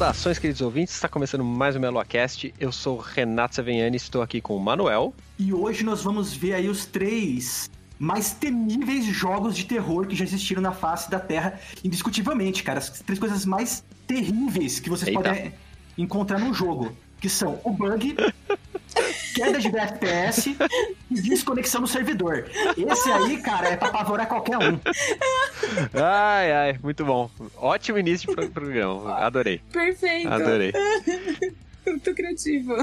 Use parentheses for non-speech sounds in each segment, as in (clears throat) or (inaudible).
Saudações, queridos ouvintes. Está começando mais um MeloaCast. Eu sou Renato Seveniani, estou aqui com o Manuel. E hoje nós vamos ver aí os três mais temíveis jogos de terror que já existiram na face da Terra, indiscutivelmente, cara. As três coisas mais terríveis que vocês Eita. podem encontrar no jogo, que são o bug, (laughs) queda de FPS e desconexão no servidor. Esse aí, cara, é pra apavorar qualquer um. Ai, ai, muito bom. Ótimo início de pro- programa. Adorei. Perfeito. Adorei. (laughs) Muito criativo.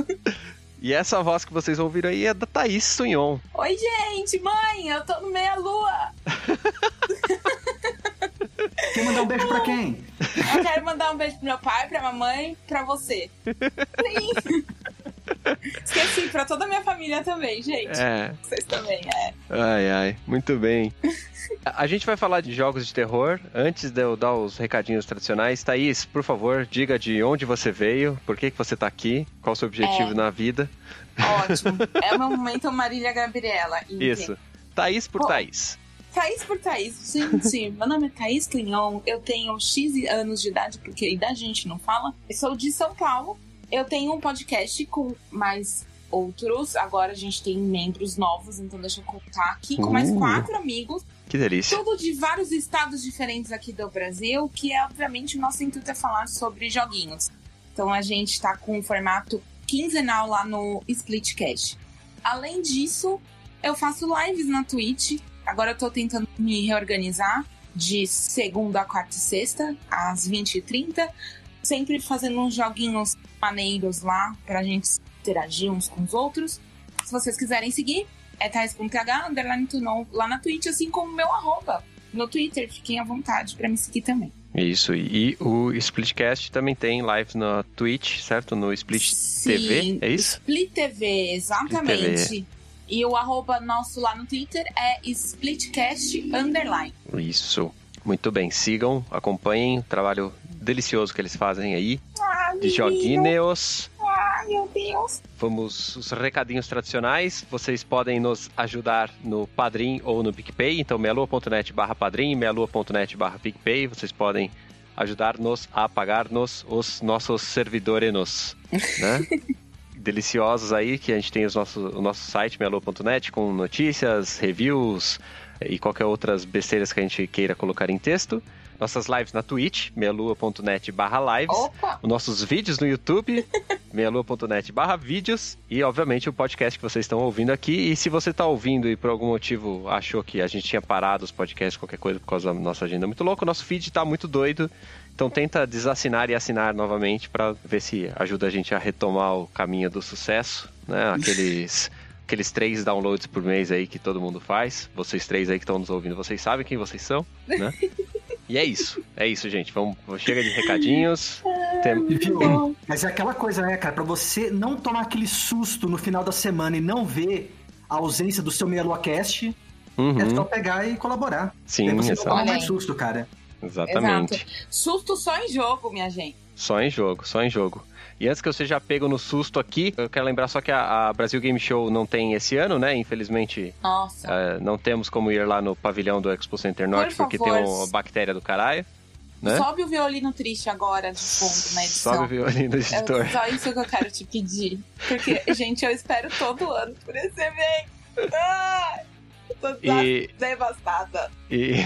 E essa voz que vocês ouviram aí é da Thaís Sunhon. Oi, gente, mãe, eu tô no meia-lua. (laughs) Quer mandar um beijo pra quem? Eu quero mandar um beijo pro meu pai, pra mamãe, pra você. Sim. Esqueci, pra toda a minha família também, gente. É. Vocês também, é. Ai, ai, muito bem. (laughs) A gente vai falar de jogos de terror. Antes de eu dar os recadinhos tradicionais, Thaís, por favor, diga de onde você veio, por que, que você tá aqui, qual o seu objetivo É. na vida. Ótimo. É o meu momento Marília Gabriela. Isso. Thaís por Bom, Thaís. Thaís por Thaís. Gente, (laughs) meu nome é Thaís Cunhon. Eu tenho X anos de idade, porque idade a gente não fala. Eu sou de São Paulo. Eu tenho um podcast com mais outros. Agora a gente tem membros novos, então deixa eu contar aqui. Com mais Uh. quatro amigos. Que delícia. Tudo de vários estados diferentes aqui do Brasil, que é, obviamente, o nosso intuito é falar sobre joguinhos. Então a gente tá com um formato quinzenal lá no Splitcast. Além disso, eu faço lives na Twitch. Agora eu tô tentando me reorganizar de segunda a quarta e sexta, às 20h30. Sempre fazendo uns joguinhos maneiros lá pra gente interagir uns com os outros. Se vocês quiserem seguir, é thais.th, underline tunon, lá na Twitch, assim como o meu arroba. No Twitter, fiquem à vontade pra me seguir também. Isso, e o Splitcast também tem lives na Twitch, certo? No Split TV, é isso? Split TV, exatamente. E o arroba nosso lá no Twitter é Splitcast Underline. Isso. Muito bem, sigam, acompanhem o trabalho delicioso que eles fazem aí Ah, de joguinhos. Ah, meu Deus. Vamos os recadinhos tradicionais. Vocês podem nos ajudar no Padrim ou no PicPay. Então, melua.net barra Padrim, melua.net barra PicPay. Vocês podem ajudar-nos a pagar-nos os nossos servidores, né? (laughs) Deliciosos aí, que a gente tem os nossos, o nosso site, melua.net, com notícias, reviews e qualquer outras besteiras que a gente queira colocar em texto. Nossas lives na Twitch, melua.net barra lives Opa! os nossos vídeos no YouTube, (laughs) meialua.net barra vídeos e, obviamente, o podcast que vocês estão ouvindo aqui. E se você está ouvindo e por algum motivo achou que a gente tinha parado os podcasts, qualquer coisa, por causa da nossa agenda muito louca, o nosso feed está muito doido. Então tenta desassinar e assinar novamente para ver se ajuda a gente a retomar o caminho do sucesso, né? Aqueles... Aqueles três downloads por mês aí que todo mundo faz. Vocês três aí que estão nos ouvindo, vocês sabem quem vocês são, né? E é isso. É isso, gente. Vamos, chega de recadinhos. (laughs) Tem-? Mas é aquela coisa, né, cara? Pra você não tomar aquele susto no final da semana e não ver a ausência do seu Meia Lua Cast, Uhum. é só pegar e colaborar. Sim, Daí você não toma mais susto, cara. Exatamente. Susto só em jogo, minha gente. Só em jogo, só em jogo. E antes que eu seja pego no susto aqui, eu quero lembrar só que a, a Brasil Game Show não tem esse ano, né? Infelizmente, Nossa. eh, não temos como ir lá no pavilhão do Expo Center Norte, Por porque favor. tem uma bactéria do caralho, né? Sobe o violino triste agora de fundo na edição. Sobe o violino do editor. É só isso que eu quero te pedir. Porque, gente, eu espero todo ano por esse evento. Ai, eu tô E- devastada. E...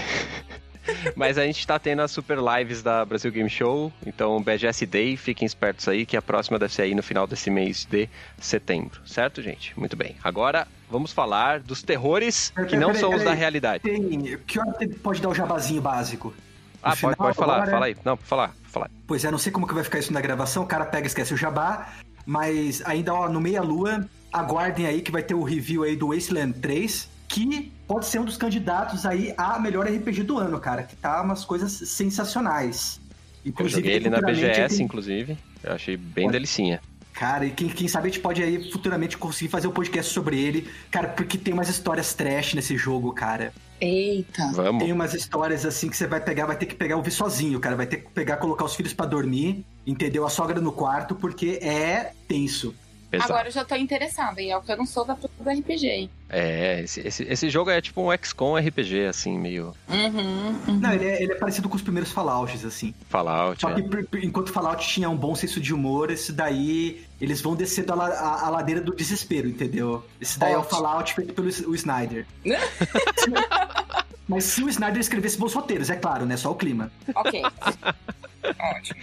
(laughs) Mas a gente tá tendo as super lives da Brasil Game Show, então BGS Day, fiquem espertos aí, que a próxima deve ser aí no final desse mês de setembro, certo, gente? Muito bem. Agora vamos falar dos terrores Peraí, que não peraí, são os peraí. da realidade. Tem. Que hora você pode dar o jabazinho básico? Ah, No pode, final, pode falar, agora- fala aí. Não, pode falar, falar. Pois é, não sei como que vai ficar isso na gravação, o cara pega e esquece o jabá, mas ainda ó, no meia-lua, aguardem aí que vai ter o review aí do Wasteland 3, que pode ser um dos candidatos aí a melhor RPG do ano, cara, que tá umas coisas sensacionais. Eu joguei ele na BGS, tem... inclusive. Eu achei bem Olha. delicinha. Cara, e quem, quem sabe a gente pode aí futuramente conseguir fazer um podcast sobre ele. Cara, porque tem umas histórias trash nesse jogo, cara. Eita. Vamos. Tem umas histórias assim que você vai pegar, vai ter que pegar ouvir sozinho, cara. Vai ter que pegar, colocar os filhos para dormir, entendeu? A sogra no quarto, porque é tenso. Exato. Agora eu já tô interessada, e é o que eu não sou da do RPG. É, esse, esse, esse jogo é tipo um XCOM RPG, assim, meio. Uhum, uhum. Não, ele é, ele é, parecido com os primeiros Fallouts, assim. Fallout. Só é. que enquanto Fallout tinha um bom senso de humor, esse daí eles vão descendo a, a, a ladeira do desespero, entendeu? Esse daí é o Fallout feito pelo o Snyder. (laughs) Mas se o Snyder escrevesse bons roteiros, é claro, né? Só o clima. Ok. (laughs) Ótimo.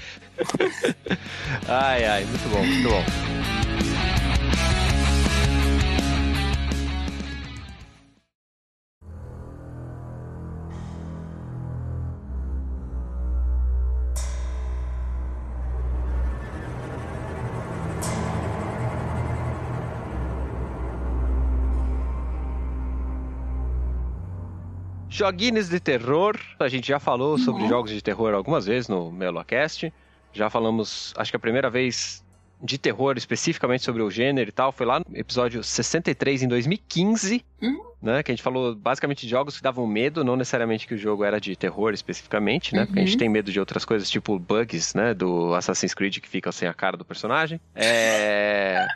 ai, ai, muito bom, muito bom. Joguinhos de terror. A gente já falou sobre uhum. jogos de terror algumas vezes no MeloCast. Já falamos, acho que a primeira vez de terror especificamente sobre o gênero e tal foi lá no episódio 63 em 2015, uhum. né? Que a gente falou basicamente de jogos que davam medo, não necessariamente que o jogo era de terror especificamente, né? Uhum. Porque a gente uhum. tem medo de outras coisas, tipo bugs, né? Do Assassin's Creed que fica sem a cara do personagem. É.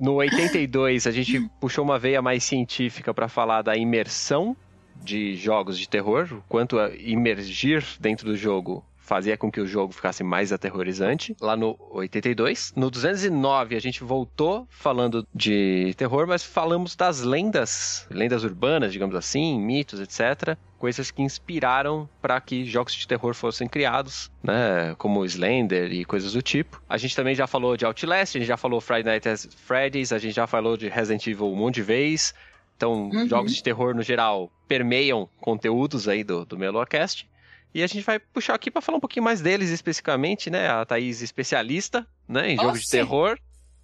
No 82, a gente puxou uma veia mais científica para falar da imersão de jogos de terror, o quanto imergir dentro do jogo fazia com que o jogo ficasse mais aterrorizante, lá no 82. No 209 a gente voltou falando de terror, mas falamos das lendas, lendas urbanas, digamos assim, mitos, etc. Coisas que inspiraram para que jogos de terror fossem criados, né? Como Slender e coisas do tipo. A gente também já falou de Outlast, a gente já falou Friday Night at Freddy's, a gente já falou de Resident Evil um monte de vez. Então, uhum. jogos de terror no geral permeiam conteúdos aí do, do Melocast. E a gente vai puxar aqui para falar um pouquinho mais deles especificamente, né? A Thaís especialista, né, em jogos de terror.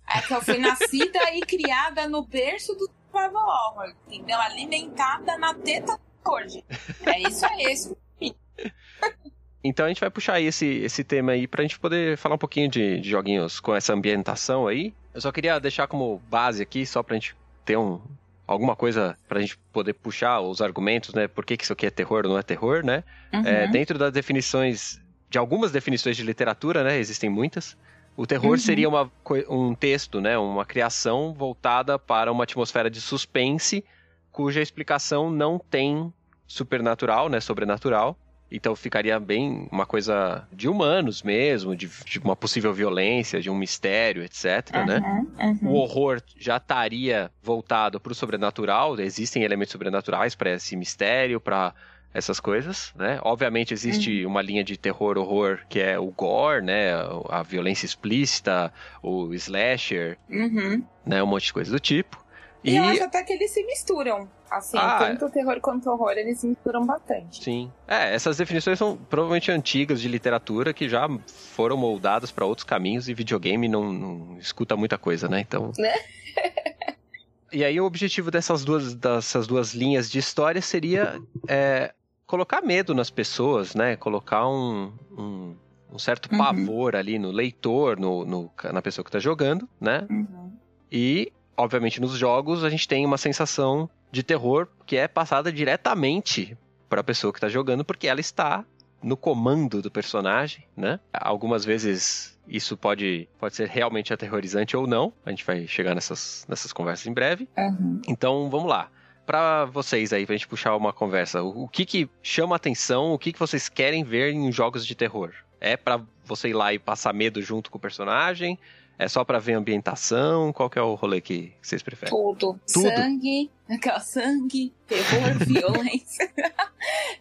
É que eu fui nascida e criada no berço do survival horror, entendeu? Alimentada na teta hoje. É isso é isso. Então a gente vai puxar esse, esse tema aí pra gente poder falar um pouquinho de, de joguinhos com essa ambientação aí. Eu só queria deixar como base aqui, só pra gente ter um, alguma coisa para a gente poder puxar os argumentos, né? Por que, que isso aqui é terror ou não é terror, né? Uhum. É, dentro das definições, de algumas definições de literatura, né? Existem muitas. O terror uhum. seria uma, um texto, né? Uma criação voltada para uma atmosfera de suspense, cuja explicação não tem supernatural, né? Sobrenatural. Então ficaria bem uma coisa de humanos mesmo, de, de uma possível violência, de um mistério, etc, uhum, né? Uhum. O horror já estaria voltado para o sobrenatural, existem elementos sobrenaturais para esse mistério, para essas coisas, né? Obviamente existe uhum. uma linha de terror horror que é o gore, né? A violência explícita, o slasher, uhum. né? Um monte de coisa do tipo. E, e eu acho até que eles se misturam. Assim, ah, tanto o terror quanto o horror, eles se misturam bastante. Sim. É, essas definições são provavelmente antigas de literatura que já foram moldadas para outros caminhos e videogame não, não, escuta muita coisa, né? Então. Né? (laughs) e aí o objetivo dessas duas, dessas duas linhas de história seria é, colocar medo nas pessoas, né? Colocar um, um, um certo uhum. pavor ali no leitor, no, no, na pessoa que está jogando, né? Uhum. E obviamente, nos jogos a gente tem uma sensação de terror que é passada diretamente para a pessoa que está jogando, porque ela está no comando do personagem, né? Algumas vezes isso pode, pode ser realmente aterrorizante ou não. A gente vai chegar nessas, nessas conversas em breve. Uhum. Então, vamos lá. Para vocês aí, pra gente puxar uma conversa, o, o que que chama atenção, o que que vocês querem ver em jogos de terror? É para você ir lá e passar medo junto com o personagem? É só para ver ambientação? Qual que é o rolê que vocês preferem? Tudo. Tudo. Sangue, aquela sangue, terror, (laughs) violência.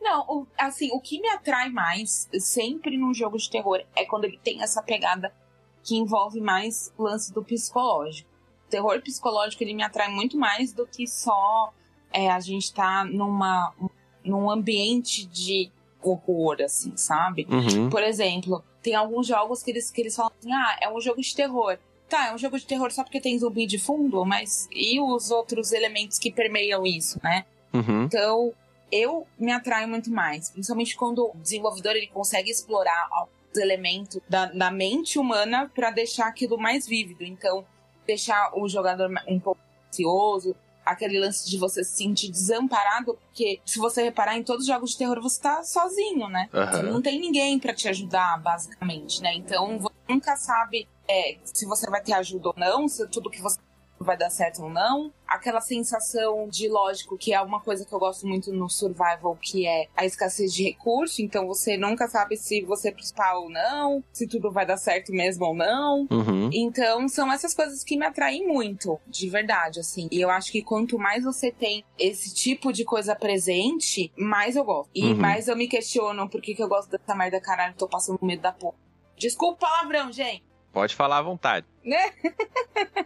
Não, o, assim, o que me atrai mais sempre num jogo de terror é quando ele tem essa pegada que envolve mais lance do psicológico. O terror psicológico ele me atrai muito mais do que só é, a gente tá numa, num ambiente de horror, assim, sabe? Uhum. Por exemplo, tem alguns jogos que eles, que eles falam assim, ah, é um jogo de terror. Tá, é um jogo de terror só porque tem zumbi de fundo, mas e os outros elementos que permeiam isso, né? Uhum. Então, eu me atraio muito mais, principalmente quando o desenvolvedor ele consegue explorar elementos da, da mente humana para deixar aquilo mais vívido. Então, deixar o jogador um pouco ansioso, aquele lance de você se sentir desamparado, porque se você reparar em todos os jogos de terror, você tá sozinho, né? Uhum. Não tem ninguém para te ajudar, basicamente, né? Então você nunca sabe é, se você vai ter ajuda ou não, se tudo que você vai dar certo ou não. Aquela sensação de lógico, que é uma coisa que eu gosto muito no survival, que é a escassez de recurso. Então você nunca sabe se você é principal ou não, se tudo vai dar certo mesmo ou não. Uhum. Então são essas coisas que me atraem muito, de verdade, assim. E eu acho que quanto mais você tem esse tipo de coisa presente, mais eu gosto. E Uhum. mais eu me questiono por que, que eu gosto dessa merda, caralho, tô passando medo da porra. Desculpa o palavrão, gente. Pode falar à vontade. (laughs)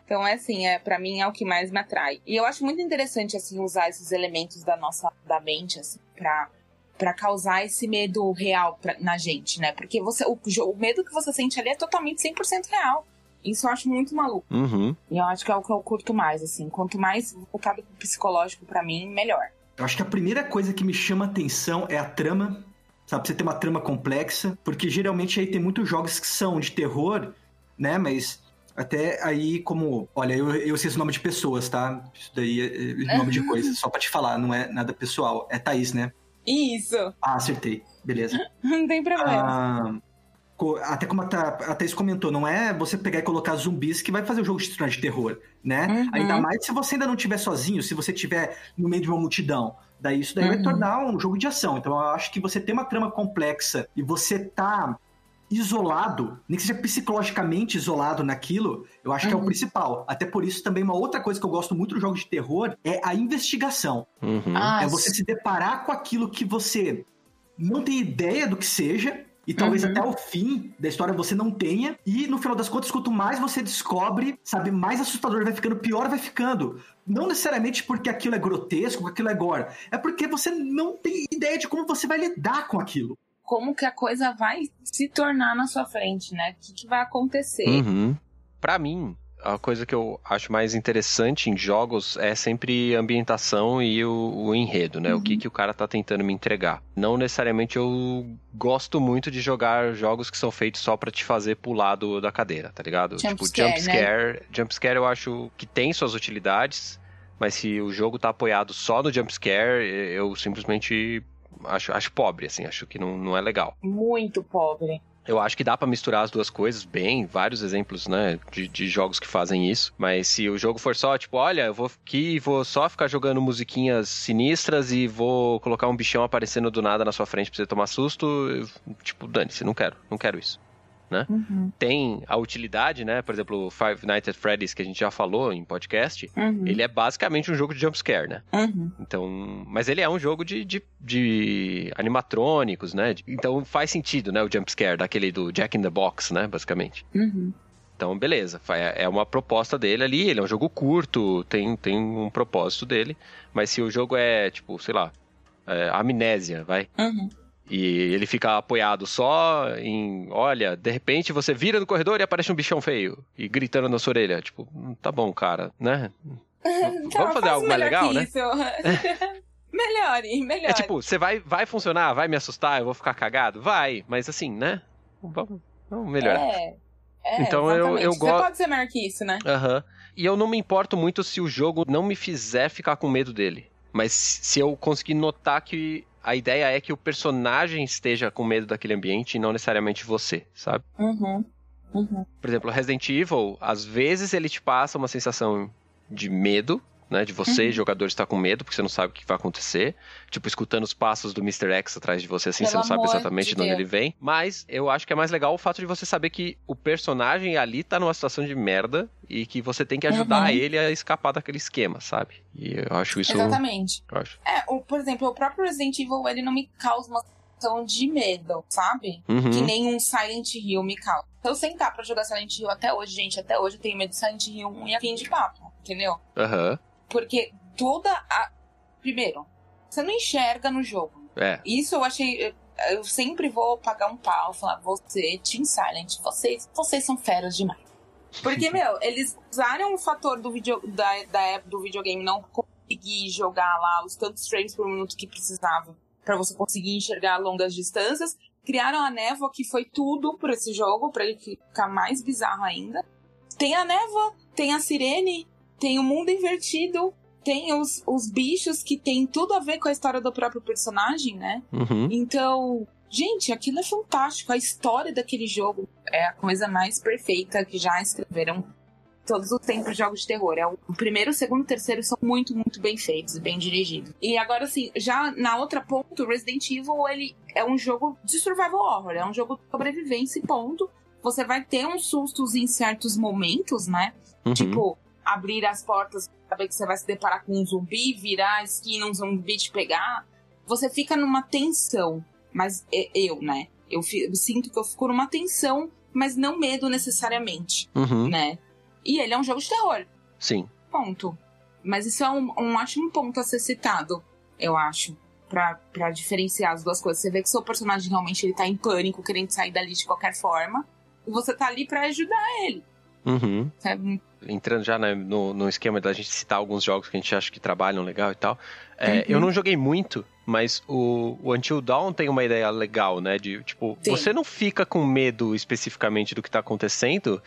Então, é assim, é, para mim é o que mais me atrai. E eu acho muito interessante, assim, usar esses elementos da nossa da mente, assim, pra, pra causar esse medo real pra, na gente, né? Porque você, o, o medo que você sente ali é totalmente 100% real. Isso eu acho muito maluco. Uhum. E eu acho que é o que eu curto mais, assim. Quanto mais voltado pro psicológico pra mim, melhor. Eu acho que a primeira coisa que me chama atenção é a trama. Sabe, você ter uma trama complexa, porque geralmente aí tem muitos jogos que são de terror, né? Mas até aí, como. Olha, eu, eu sei esse nome de pessoas, tá? Isso daí é é nome de coisa, só pra te falar, não é nada pessoal. É Thaís, né? Isso! Ah, acertei. Beleza. (laughs) Não tem problema. Ah, até como a, Tha- a Thaís comentou, não é você pegar e colocar zumbis que vai fazer o jogo se tornar de terror, né? Uhum. Ainda mais se você ainda não estiver sozinho, se você estiver no meio de uma multidão. Daí isso daí vai Uhum. tornar um jogo de ação. Então eu acho que você tem uma trama complexa e você tá isolado, nem que seja psicologicamente isolado naquilo, eu acho que é o Uhum. principal. Até por isso também uma outra coisa que eu gosto muito dos jogos de terror é a investigação. Uhum. Ah, É você se deparar com aquilo que você não tem ideia do que seja. E talvez Uhum. até o fim da história você não tenha. E no final das contas, quanto mais você descobre, sabe, mais assustador vai ficando, pior vai ficando. Não necessariamente porque aquilo é grotesco, porque aquilo é gore. É porque você não tem ideia de como você vai lidar com aquilo. Como que a coisa vai se tornar na sua frente, né? O que, que vai acontecer? Uhum. Pra mim, a coisa que eu acho mais interessante em jogos é sempre a ambientação e o, o enredo, né? O que, que o cara tá tentando me entregar. Não necessariamente eu gosto muito de jogar jogos que são feitos só pra te fazer pular do, da cadeira, tá ligado? Jump tipo, scare, jump scare. Jump scare eu acho que tem suas utilidades, mas se o jogo tá apoiado só no jump scare, eu simplesmente acho, acho pobre, assim, acho que não, não é legal. Muito pobre. Eu acho que dá pra misturar as duas coisas bem, vários exemplos, né, de, de jogos que fazem isso. Mas se o jogo for só, tipo, olha, eu vou aqui e vou só ficar jogando musiquinhas sinistras e vou colocar um bichão aparecendo do nada na sua frente pra você tomar susto, eu, tipo, dane-se, não quero, não quero isso. Uhum, Tem a utilidade, né, por exemplo, o Five Nights at Freddy's, que a gente já falou em podcast, uhum, ele é basicamente um jogo de jumpscare, né? uhum. Então, mas ele é um jogo de, de, de animatrônicos, né? Então faz sentido, né? O jumpscare daquele do Jack in the Box, né? Basicamente. Uhum. Então, beleza. fa- É uma proposta dele ali. Ele é um jogo curto, tem, tem um propósito dele. Mas se o jogo é, tipo, sei lá, é, amnésia, vai. Uhum. E ele fica apoiado só em, olha, de repente você vira no corredor e aparece um bichão feio e gritando na sua orelha. Tipo, "Hum, tá bom, cara, né? Tá, (laughs) Vamos fazer faz algo mais legal, né? (laughs) Melhore, melhore. É tipo, você vai, vai funcionar, vai me assustar, eu vou ficar cagado? Vai, mas assim, né? Vamos, vamos melhorar. É, é, Então eu- eu Você go- pode ser melhor que isso, né? Aham. E eu não me importo muito se o jogo não me fizer ficar com medo dele. Mas se eu conseguir notar que a ideia é que o personagem esteja com medo daquele ambiente e não necessariamente você, sabe? Uhum. Uhum. Por exemplo, Resident Evil, às vezes ele te passa uma sensação de medo, né? De você, Uhum. jogador, estar com medo, porque você não sabe o que vai acontecer. Tipo, escutando os passos do Mr. X atrás de você, assim, Pelo você não sabe exatamente de de onde ele vem. Mas eu acho que é mais legal o fato de você saber que o personagem ali tá numa situação de merda e que você tem que ajudar Uhum. ele a escapar daquele esquema, sabe? E eu acho isso. Exatamente. Eu acho. É, o, por exemplo, o próprio Resident Evil, ele não me causa uma sensação de medo, sabe? Uhum. Que nem um Silent Hill me causa. Se eu sentar pra jogar Silent Hill até hoje, gente, até hoje eu tenho medo de Silent Hill 1 e a fim de papo, entendeu? Aham. Porque toda a. Primeiro, você não enxerga no jogo. É. Isso eu achei. eu- sempre vou pagar um pau, falar, você, Team Silent, vocês, vocês são feras demais. Porque, (laughs) meu, eles usaram o fator do, video, da, da época do videogame não conseguir jogar lá os tantos frames por minuto que precisava pra você conseguir enxergar a longas distâncias Criaram a névoa, que foi tudo por esse jogo, para ele ficar mais bizarro ainda. Tem a névoa, tem a sirene, tem o mundo invertido, tem os, os bichos que tem tudo a ver com a história do próprio personagem, né? Uhum. Então, gente, aquilo é fantástico. A história daquele jogo é a coisa mais perfeita que já escreveram todos os tempos de jogos de terror. É o primeiro, o segundo e o terceiro são muito, muito bem feitos e bem dirigidos. E agora, assim, já na outra ponto, Resident Evil, ele é um jogo de survival horror. É um jogo de sobrevivência e ponto. Você vai ter uns sustos em certos momentos, né? Uhum. Tipo, abrir as portas, saber que você vai se deparar com um zumbi, virar a esquina, um zumbi te pegar. Você fica numa tensão. Mas eu, né? Eu, eu sinto que eu fico numa tensão, mas não medo necessariamente, Uhum. né? E ele é um jogo de terror, Sim. ponto. Mas isso é um, um ótimo ponto a ser citado, eu acho. Pra, pra diferenciar as duas coisas. Você vê que seu personagem realmente ele tá em pânico, querendo sair dali de qualquer forma. E você tá ali pra ajudar ele. Uhum. Sabe? entrando já né, no, no esquema da gente citar alguns jogos que a gente acha que trabalham legal e tal. é, Uhum. Eu não joguei muito, mas o, o Until Dawn tem uma ideia legal, né? De, tipo, Sim. você não fica com medo especificamente do que tá acontecendo,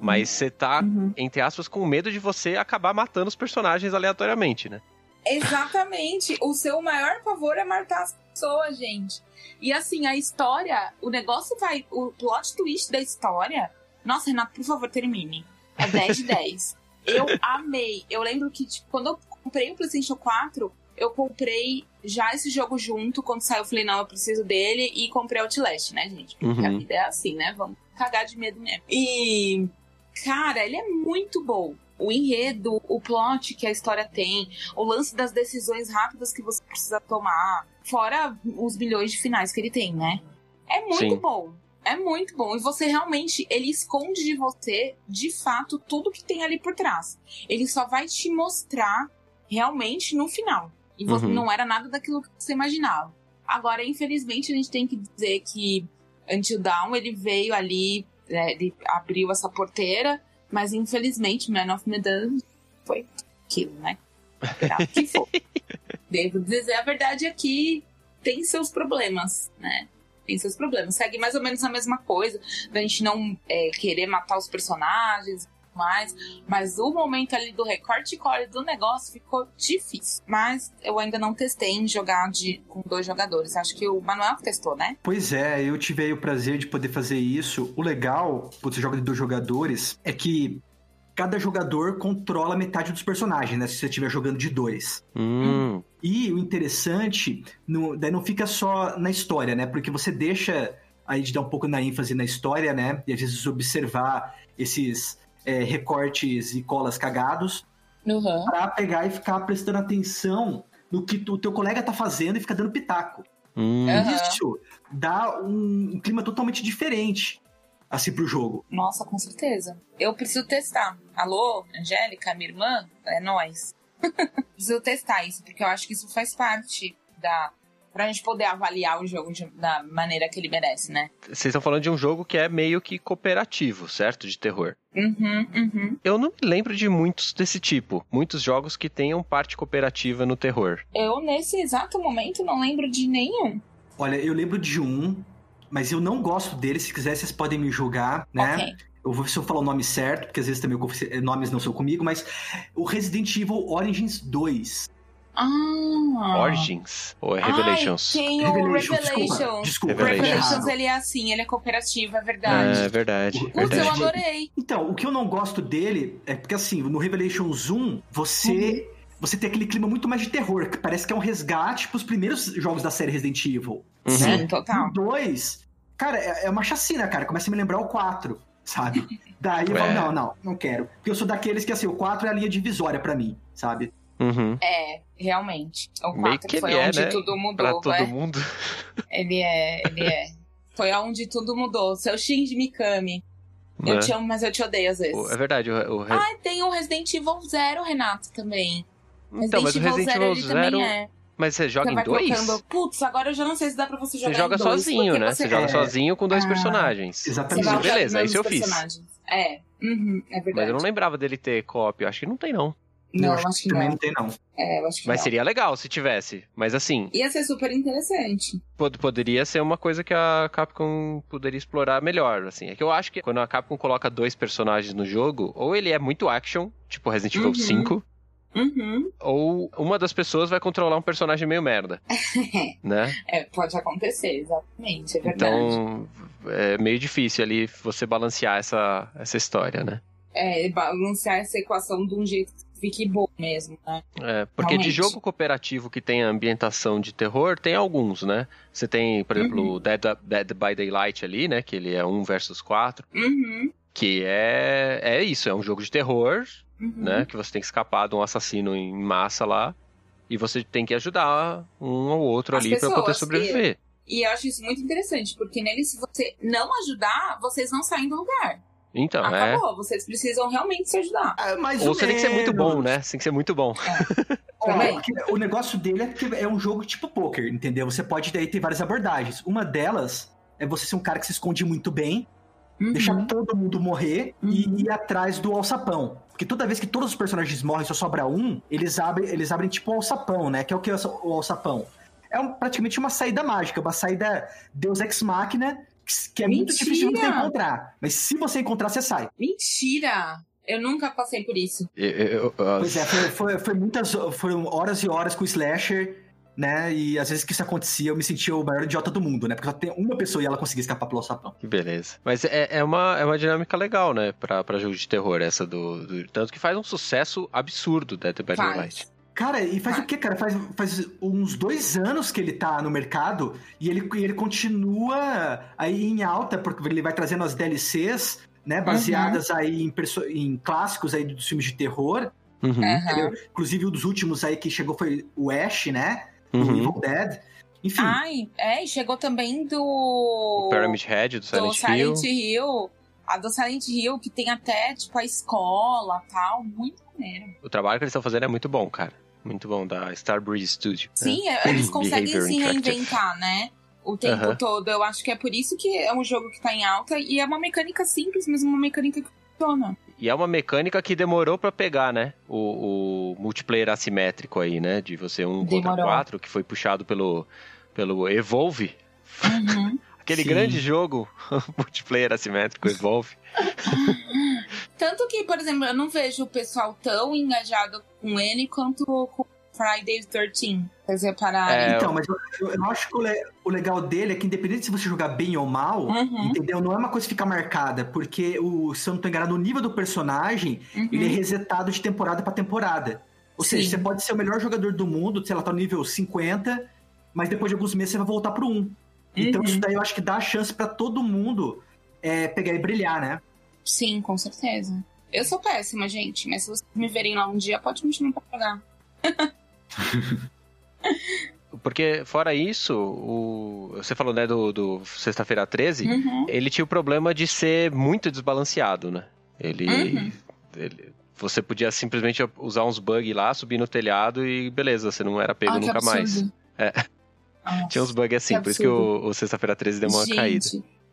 mas você tá, Uhum. entre aspas, com medo de você acabar matando os personagens aleatoriamente, né? Exatamente. O seu maior favor é matar as pessoas, gente. E assim, a história, o negócio vai. O plot twist da história. Nossa, Renato, por favor, termine. É 10 de 10. Eu amei. Eu lembro que, tipo, quando eu comprei o PlayStation 4, eu comprei já esse jogo junto. Quando saiu, eu falei, não, eu preciso dele. E comprei Outlast, né, gente? Porque Uhum. a vida é assim, né? Vamos cagar de medo mesmo. E. Cara, ele é muito bom. O enredo, o plot que a história tem, o lance das decisões rápidas que você precisa tomar, fora os milhões de finais que ele tem, né? É muito Sim. bom. É muito bom. E você realmente, ele esconde de você, de fato, tudo que tem ali por trás. Ele só vai te mostrar realmente no final. E você Uhum. não era nada daquilo que você imaginava. Agora, infelizmente, a gente tem que dizer que Until Dawn, ele veio ali, né, ele abriu essa porteira, mas infelizmente Man of Medan foi aquilo, né? Que. (laughs) Devo dizer a verdade aqui, tem seus problemas, né? Tem seus problemas. Segue mais ou menos a mesma coisa, da gente não é, querer matar os personagens mais, mas o momento ali do recorte core do negócio ficou difícil. Mas eu ainda não testei em jogar de, com dois jogadores. Acho que o Manuel testou, né? Pois é, eu tive o prazer de poder fazer isso. O legal, quando você joga de dois jogadores, é que cada jogador controla metade dos personagens, né? Se você estiver jogando de dois. Hum, E o interessante, no- daí não fica só na história, né? Porque você deixa aí de dar um pouco na ênfase na história, né? E às vezes observar esses é, recortes e colas cagados Uhum. pra pegar e ficar prestando atenção no que o teu colega tá fazendo e ficar dando pitaco. hum. Aham. Isso dá um, um clima totalmente diferente assim pro jogo. Nossa, com certeza. Eu preciso testar. Alô, Angélica, minha irmã? É nós. (laughs) preciso testar isso, porque eu acho que isso faz parte da. Pra gente poder avaliar o jogo de- da maneira que ele merece, né? Vocês estão falando de um jogo que é meio que cooperativo, certo? De terror. Uhum, uhum. Eu não me lembro de muitos desse tipo. Muitos jogos que tenham parte cooperativa no terror. Eu, nesse exato momento, não lembro de nenhum. Olha, eu lembro de um, mas eu não gosto dele. Se quiser, vocês podem me julgar, né? Ok. Eu vou ver se eu falar o nome certo, porque às vezes também eu nomes não são comigo, mas o Resident Evil Origins 2. Ah. Origins ou é Revelations? Ai, tem o Revelations, Revelations. desculpa, desculpa, Revelations. Ele é assim, ele é cooperativo, é verdade. É verdade, Putz, Putz, eu verdade. adorei. Então, o que eu não gosto dele é porque, assim, no Revelations 1, você, você tem aquele clima muito mais de terror, que parece que é um resgate pros primeiros jogos da série Resident Evil. Uhum. Sim, total. O 2, cara, é, é uma chacina, cara. Começa a me lembrar o 4, sabe? (laughs) Daí eu É. falo, não, não, não quero. Porque eu sou daqueles que, assim, o 4 é a linha divisória pra mim, sabe? Uhum. É, realmente. O Meio 4 que foi é, onde né? tudo Pra mudou. todo é. mundo. (laughs) Ele é, ele é. Foi onde tudo mudou. Seu Shinji Mikami. né? Eu te amo, mas eu te odeio às vezes. É verdade, o, o Ah, tem o Resident Evil Zero, Renato, também. Então, mas o Resident Evil ele Zero. também é. Mas você joga Você em dois? colocando. Putz, agora eu já não sei se dá pra você jogar Você joga em dois, sozinho, porque né? Você, joga É. sozinho com dois Ah, personagens. Exatamente. Isso, beleza, isso eu fiz. É, uhum, é verdade. Mas eu não lembrava dele ter co-op. Eu acho que não tem, não. Não, eu eu acho que também não. não tem, não. É, eu acho que Mas não. seria legal se tivesse. Mas assim, Ia ser super interessante. pod- poderia ser uma coisa que a Capcom poderia explorar melhor, assim. É que eu acho que quando a Capcom coloca dois personagens no jogo, ou ele é muito action, tipo Resident Evil Uhum. 5, Uhum. ou uma das pessoas vai controlar um personagem meio merda, (laughs) né? É, pode acontecer, exatamente, é verdade. Então, é meio difícil ali você balancear essa, essa história, né? É, balancear essa equação de um jeito que fique bom mesmo, né? É, porque de Realmente. jogo cooperativo que tem ambientação de terror, tem alguns, né? Você tem, por exemplo, Uhum. Dead, Dead by Daylight ali, né? Que ele é 1 versus 4. Uhum. Que é, é isso, é um jogo de terror, uhum. né? Que você tem que escapar de um assassino em massa lá. E você tem que ajudar um ou outro As ali pra poder sobreviver. E eu acho isso muito interessante, porque nele, se você não ajudar, vocês não saem do lugar. Então, é. Acabou, vocês precisam realmente se ajudar. Mais Ou você tem que ser muito menos. bom, né? Você tem que ser muito bom. (laughs) Ó, Também. porque o negócio dele é que é um jogo tipo poker, entendeu? Você pode daí ter várias abordagens. Uma delas é você ser um cara que se esconde muito bem, Uhum. deixar todo mundo morrer Uhum. e ir atrás do alçapão. Porque toda vez que todos os personagens morrem e só sobra um, eles abrem, eles abrem tipo o alçapão, né? Que é o que é o alçapão? É um- praticamente uma saída mágica, uma saída Deus Ex Machina, que- que é muito Mentira! difícil de você encontrar. Mas se você encontrar, você sai. Mentira! Eu nunca passei por isso. Eu- eu- eu- Pois é, foi, foi, foi muitas. Foram horas e horas com o slasher, né? E às vezes que isso acontecia, eu me sentia o maior idiota do mundo, né? Porque só tem uma pessoa e ela conseguia escapar pelo alçapão. Que beleza. Mas é, é, uma, é uma dinâmica legal, né? Pra, pra jogo de terror, essa do, do- Tanto que faz um sucesso absurdo Dead by Daylight. Cara, e faz Ah. o quê, cara? Faz, faz uns dois anos que ele tá no mercado e ele, e ele continua aí em alta, porque ele vai trazendo as DLCs, né? Baseadas aí em, perso- em clássicos aí dos filmes de terror. Uhum? Inclusive, um dos últimos aí que chegou foi o Ash, né? Do uhum. Evil Dead. Enfim. Ai, é, e chegou também do. O Pyramid Head do do Silent, Hill. Silent Hill. A do Silent Hill, que tem até, tipo, a escola tal. Muito maneiro. O trabalho que eles estão fazendo é muito bom, cara. Muito bom, da Starbreeze Studio. né? Sim, é, eles (clears throat) conseguem se reinventar, né? O tempo todo. Eu acho que é por isso que é um jogo que tá em alta. E é uma mecânica simples, mas uma mecânica que funciona. E é uma mecânica que demorou pra pegar, né? O, o multiplayer assimétrico aí, né? De você um contra Demorou. quatro, que foi puxado pelo, pelo Evolve. Uhum. (laughs) Aquele Sim. grande jogo (laughs) multiplayer assimétrico, Evolve. (laughs) Tanto que, por exemplo, eu não vejo o pessoal tão engajado com ele quanto com Friday 13. Vocês repararem. É, Então, mas eu, eu- acho que o, le- o legal dele é que independente se você jogar bem ou mal, Uhum. entendeu? Não é uma coisa que fica marcada, porque o, se eu não tô enganado, o nível do personagem, Uhum. ele é resetado de temporada pra temporada. Ou Sim. seja, você pode ser o melhor jogador do mundo, sei lá, tá no nível 50, mas depois de alguns meses você vai voltar pro 1. Então Uhum. isso daí eu acho que dá a chance pra todo mundo é, pegar e brilhar, né? Sim, com certeza. Eu sou péssima, gente, mas se vocês me verem lá um dia, pode me chamar pra jogar. (laughs) (laughs) Porque, fora isso, o... você falou, né, do, do Sexta-feira 13, Uhum. ele tinha o problema de ser muito desbalanceado, né? Ele, Uhum. ele- Você podia simplesmente usar uns bugs lá, subir no telhado e beleza, você não era pego Ah, nunca mais. (laughs) É. Nossa. Tinha uns bugs assim, por isso que o, o Sexta-feira 13 deu uma Gente, caída.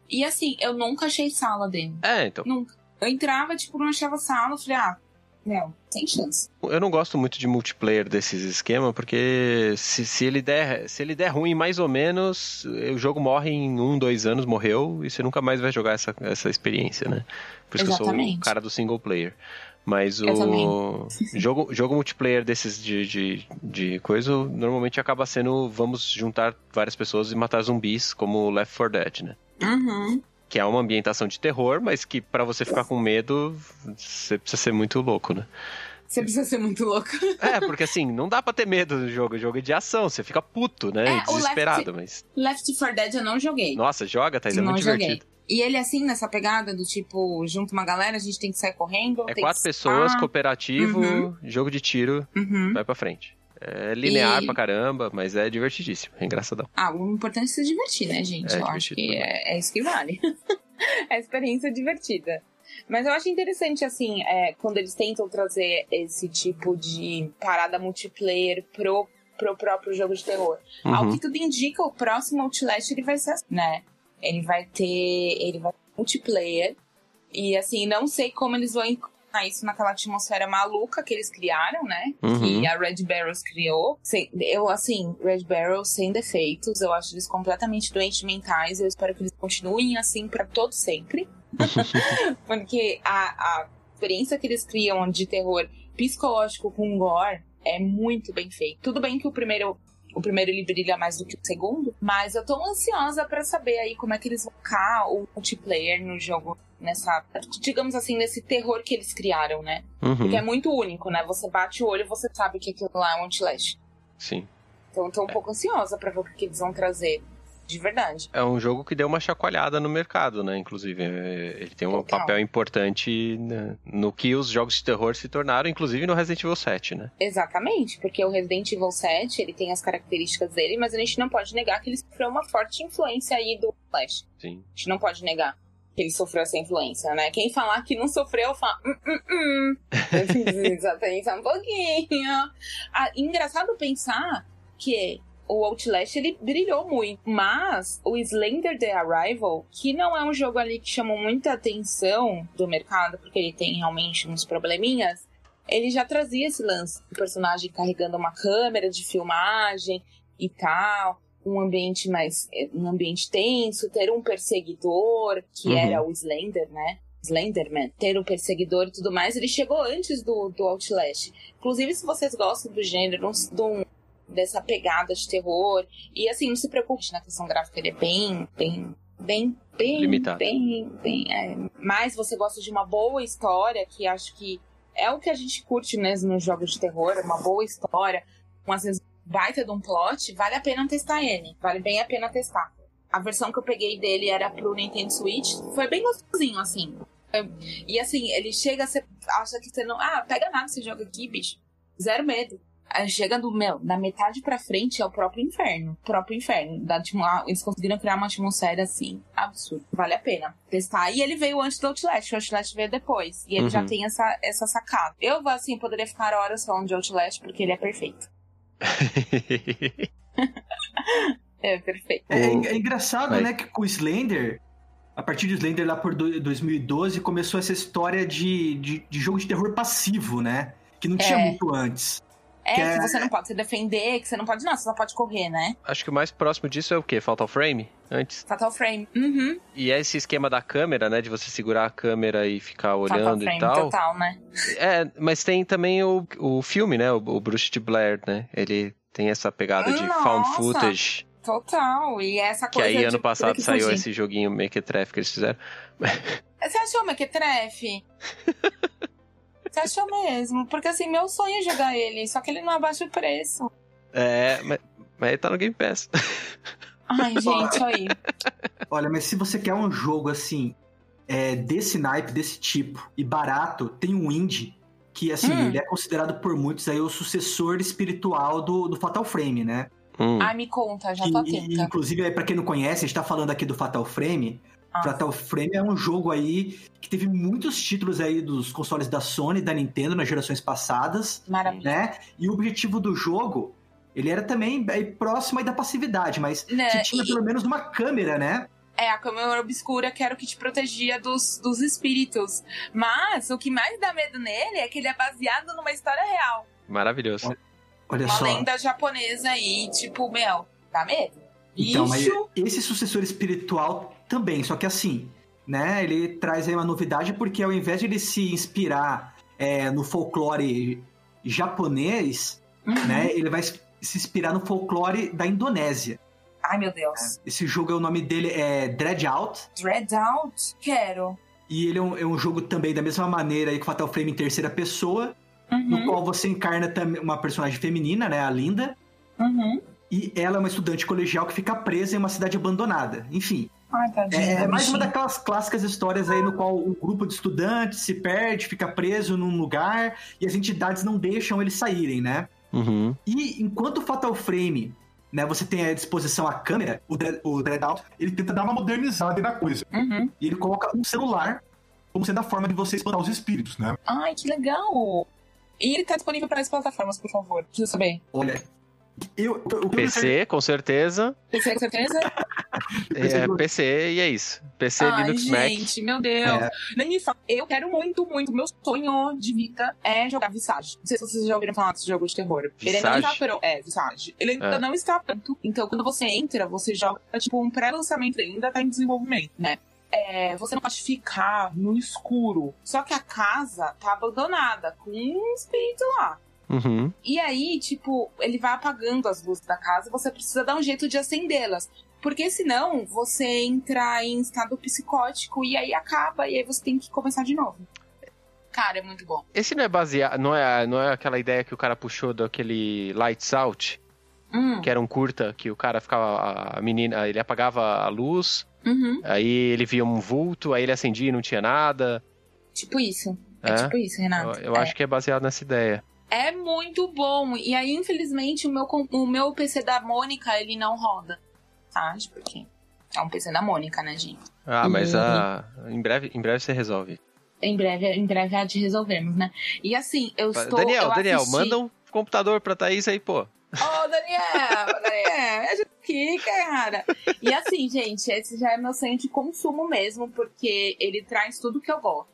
E assim, eu nunca achei sala dele. É, então. Nunca. Eu entrava, tipo, não achava sala, eu falei, ah, não, sem chance. Eu não gosto muito de multiplayer desses esquemas, porque se, se, ele der, se ele der ruim mais ou menos, o jogo morre em um, dois anos, morreu, e você nunca mais vai jogar essa, essa experiência, né? Por isso que eu sou o Exatamente. cara do single player. Mas o (laughs) jogo, jogo multiplayer desses de, de, de coisa, normalmente acaba sendo vamos juntar várias pessoas e matar zumbis, como Left 4 Dead, né? Uhum. Que é uma ambientação de terror, mas que pra você ficar com medo, você precisa ser muito louco, né? Você precisa ser muito louco. É, porque assim, não dá pra ter medo do jogo. O jogo é de ação, você fica puto, né? É, e desesperado, mas. Left 4 Dead eu não joguei. Nossa, joga, tá? Ele é não muito joguei. divertido. E ele assim, nessa pegada do tipo, junto uma galera, a gente tem que sair correndo. É quatro que... pessoas, Ah, cooperativo, Uhum. jogo de tiro, uhum. vai pra frente. É linear E- pra caramba, mas é divertidíssimo, é engraçadão. Ah, o importante é se divertir, né, gente? É eu acho que é, é isso que vale. (laughs) é a experiência divertida. Mas eu acho interessante, assim, é, quando eles tentam trazer esse tipo de parada multiplayer pro, pro próprio jogo de terror. Ao Uhum. que tudo indica, o próximo Outlast ele vai ser assim, né? Ele vai ter. Ele vai ter multiplayer. E assim, não sei como eles vão isso naquela atmosfera maluca que eles criaram, né? Uhum. Que a Red Barrels criou. Eu, assim, Red Barrels sem defeitos, eu acho eles completamente doentes mentais. Eu espero que eles continuem assim pra todo sempre. (laughs) Porque a, a experiência que eles criam de terror psicológico com gore é muito bem feito. Tudo bem que o primeiro. O primeiro ele brilha mais do que o segundo, mas eu tô ansiosa pra saber aí como é que eles vão colocar o multiplayer no jogo, nessa, digamos assim, nesse terror que eles criaram, né? Uhum. Porque é muito único, né? Você bate o olho e você sabe que aquilo lá é um Outlast. Sim. Então eu tô um pouco ansiosa pra ver o que eles vão trazer. De verdade. É um jogo que deu uma chacoalhada no mercado, né? Inclusive, É, ele tem um Total. papel importante né, no que os jogos de terror se tornaram, inclusive no Resident Evil 7, né? Exatamente, porque o Resident Evil 7, ele tem as características dele, mas a gente não pode negar que ele sofreu uma forte influência aí do Flash. Sim. A gente não pode negar que ele sofreu essa influência, né? Quem falar que não sofreu, fala... Hum, hum, hum. Precisa (laughs) pensar um pouquinho. Ah, engraçado pensar que o Outlast, ele brilhou muito. Mas o Slender The Arrival, que não é um jogo ali que chamou muita atenção do mercado, porque ele tem realmente uns probleminhas, ele já trazia esse lance do personagem carregando uma câmera de filmagem e tal, um ambiente mais um ambiente tenso, ter um perseguidor que Uhum. era o Slender, né? Slenderman, ter um perseguidor e tudo mais, ele chegou antes do, do Outlast. Inclusive, se vocês gostam do gênero, do, dessa pegada de terror, e assim, não se preocupe, na questão gráfica ele é bem, bem, bem, bem, Limitado. bem, bem, é. Mas você gosta de uma boa história, que acho que é o que a gente curte mesmo nos jogos de terror, uma boa história, um às vezes baita de um plot, vale a pena testar ele. Vale bem a pena testar. A versão que eu peguei dele era pro Nintendo Switch. Foi bem gostosinho, assim. E assim, ele chega, você acha que você não. Ah, pega nada esse jogo aqui, bicho. Zero medo. Aí chega do, meu, da metade pra frente é o próprio inferno. O próprio inferno. Da, eles conseguiram criar uma atmosfera assim, absurda. Vale a pena testar. E ele veio antes do Outlast, o Outlast veio depois. E ele Uhum. já tem essa, essa sacada. Eu, assim, poderia ficar horas falando de Outlast porque ele é perfeito. É perfeito. É, O- é engraçado, Vai. né, que com o Slender, a partir do Slender lá por do- 2012, começou essa história de, de, de jogo de terror passivo, né? Que não tinha É. muito antes. É Que que é- você não pode se defender, que você não pode. Não, você só pode correr, né? Acho que o mais próximo disso é o quê? Fatal Frame? Antes. Fatal Frame. Uhum. E é esse esquema da câmera, né? De você segurar a câmera e ficar Fatal olhando Frame e tal. total, né? É, mas tem também o, o filme, né? O, o Bruce de Blair, né? Ele tem essa pegada de found Nossa! footage. Total. E essa Que coisa. aí de ano passado que saiu esse joguinho Mequetrefe que eles fizeram. Você achou Mequetrefe? (laughs) Você achou mesmo? Porque assim, meu sonho é jogar ele, só que ele não abaixa o preço. É, mas, mas ele tá no Game Pass. Ai, gente, aí. Olha, mas se você quer um jogo assim, é, desse naipe, desse tipo, e barato, tem um indie, que assim, Hum. ele é considerado por muitos aí o sucessor espiritual do, do Fatal Frame, né? Hum. Ai, me conta, já tô e- atenta. inclusive, aí, pra quem não conhece, a gente tá falando aqui do Fatal Frame. Ah. Fatal Frame é um jogo aí que teve muitos títulos aí dos consoles da Sony e da Nintendo nas gerações passadas, Maravilha. né? E o objetivo do jogo, ele era também aí, próximo aí da passividade, mas Né, você tinha e- pelo menos uma câmera, né? É, a câmera obscura que era o que te protegia dos, dos espíritos. Mas o que mais dá medo nele é que ele é baseado numa história real. Maravilhoso. Olha Uma só. lenda japonesa aí, tipo, meu, dá medo? Então, mas Isso. esse sucessor espiritual também, só que assim, né? Ele traz aí uma novidade porque ao invés de ele se inspirar é, no folclore japonês, Uhum. né? Ele vai se inspirar no folclore da Indonésia. Ai, meu Deus. Esse jogo, o nome dele é Dread Out. Dread Out? Quero. E ele é um, é um jogo também da mesma maneira aí que o Fatal Frame em terceira pessoa, no Uhum. qual você encarna também uma personagem feminina, né? A Linda. Uhum. E ela é uma estudante colegial que fica presa em uma cidade abandonada. Enfim, Ai. É, é mais uma daquelas clássicas histórias aí no qual um grupo de estudantes se perde, fica preso num lugar e as entidades não deixam eles saírem, né? Uhum. E enquanto o Fatal Frame, né, você tem à disposição a câmera, o, Dread, o Dreadout, ele tenta dar uma modernizada na coisa. Uhum. E ele coloca um celular como sendo a forma de você espantar os espíritos, né? Ai, que legal. E ele tá disponível para as plataformas, por favor. Preciso saber. Olha, eu... eu, eu PC, com certeza. PC, com certeza? (laughs) É, PC e é isso. PC, Ai, Linux, Mac. gente, meu Deus. É. Nem me fala. Eu quero muito, muito. Meu sonho de vida é jogar Visage. Não sei se vocês já ouviram falar desse jogo de terror. Ele ainda não Visage? está pronto. É, Visage. Ele ainda É. não está pronto. Então, quando você entra, você joga, tipo, um pré-lançamento ainda tá em desenvolvimento, né? É, você não pode ficar no escuro. Só que a casa tá abandonada, com um espírito lá. Uhum. E aí, tipo, ele vai apagando as luzes da casa, você precisa dar um jeito de acendê-las. Porque senão você entra em estado psicótico e aí acaba, e aí você tem que começar de novo. Cara, é muito bom. Esse não é baseado. Não é, não é aquela ideia que o cara puxou daquele Lights Out, Hum, que era um curta, que o cara ficava. A menina. Ele apagava a luz, uhum. aí ele via um vulto, aí ele acendia e não tinha nada. Tipo isso. É, É? tipo isso, Eu, Renato. eu é. acho que é baseado nessa ideia. É muito bom. E aí, infelizmente, o meu, o meu PC da Mônica, ele não roda. Tá? Porque é um PC da Mônica, né, gente? Ah, mas Uhum. a, em, breve, em breve você resolve. Em breve, em breve há de resolvermos, né? E assim, eu estou. Daniel, eu Daniel, assisti- manda um computador pra Thaís aí, pô. Ô, Daniel, Daniel, me ajuda aqui, cara. E assim, gente, esse já é meu sonho de consumo mesmo, porque ele traz tudo que eu gosto.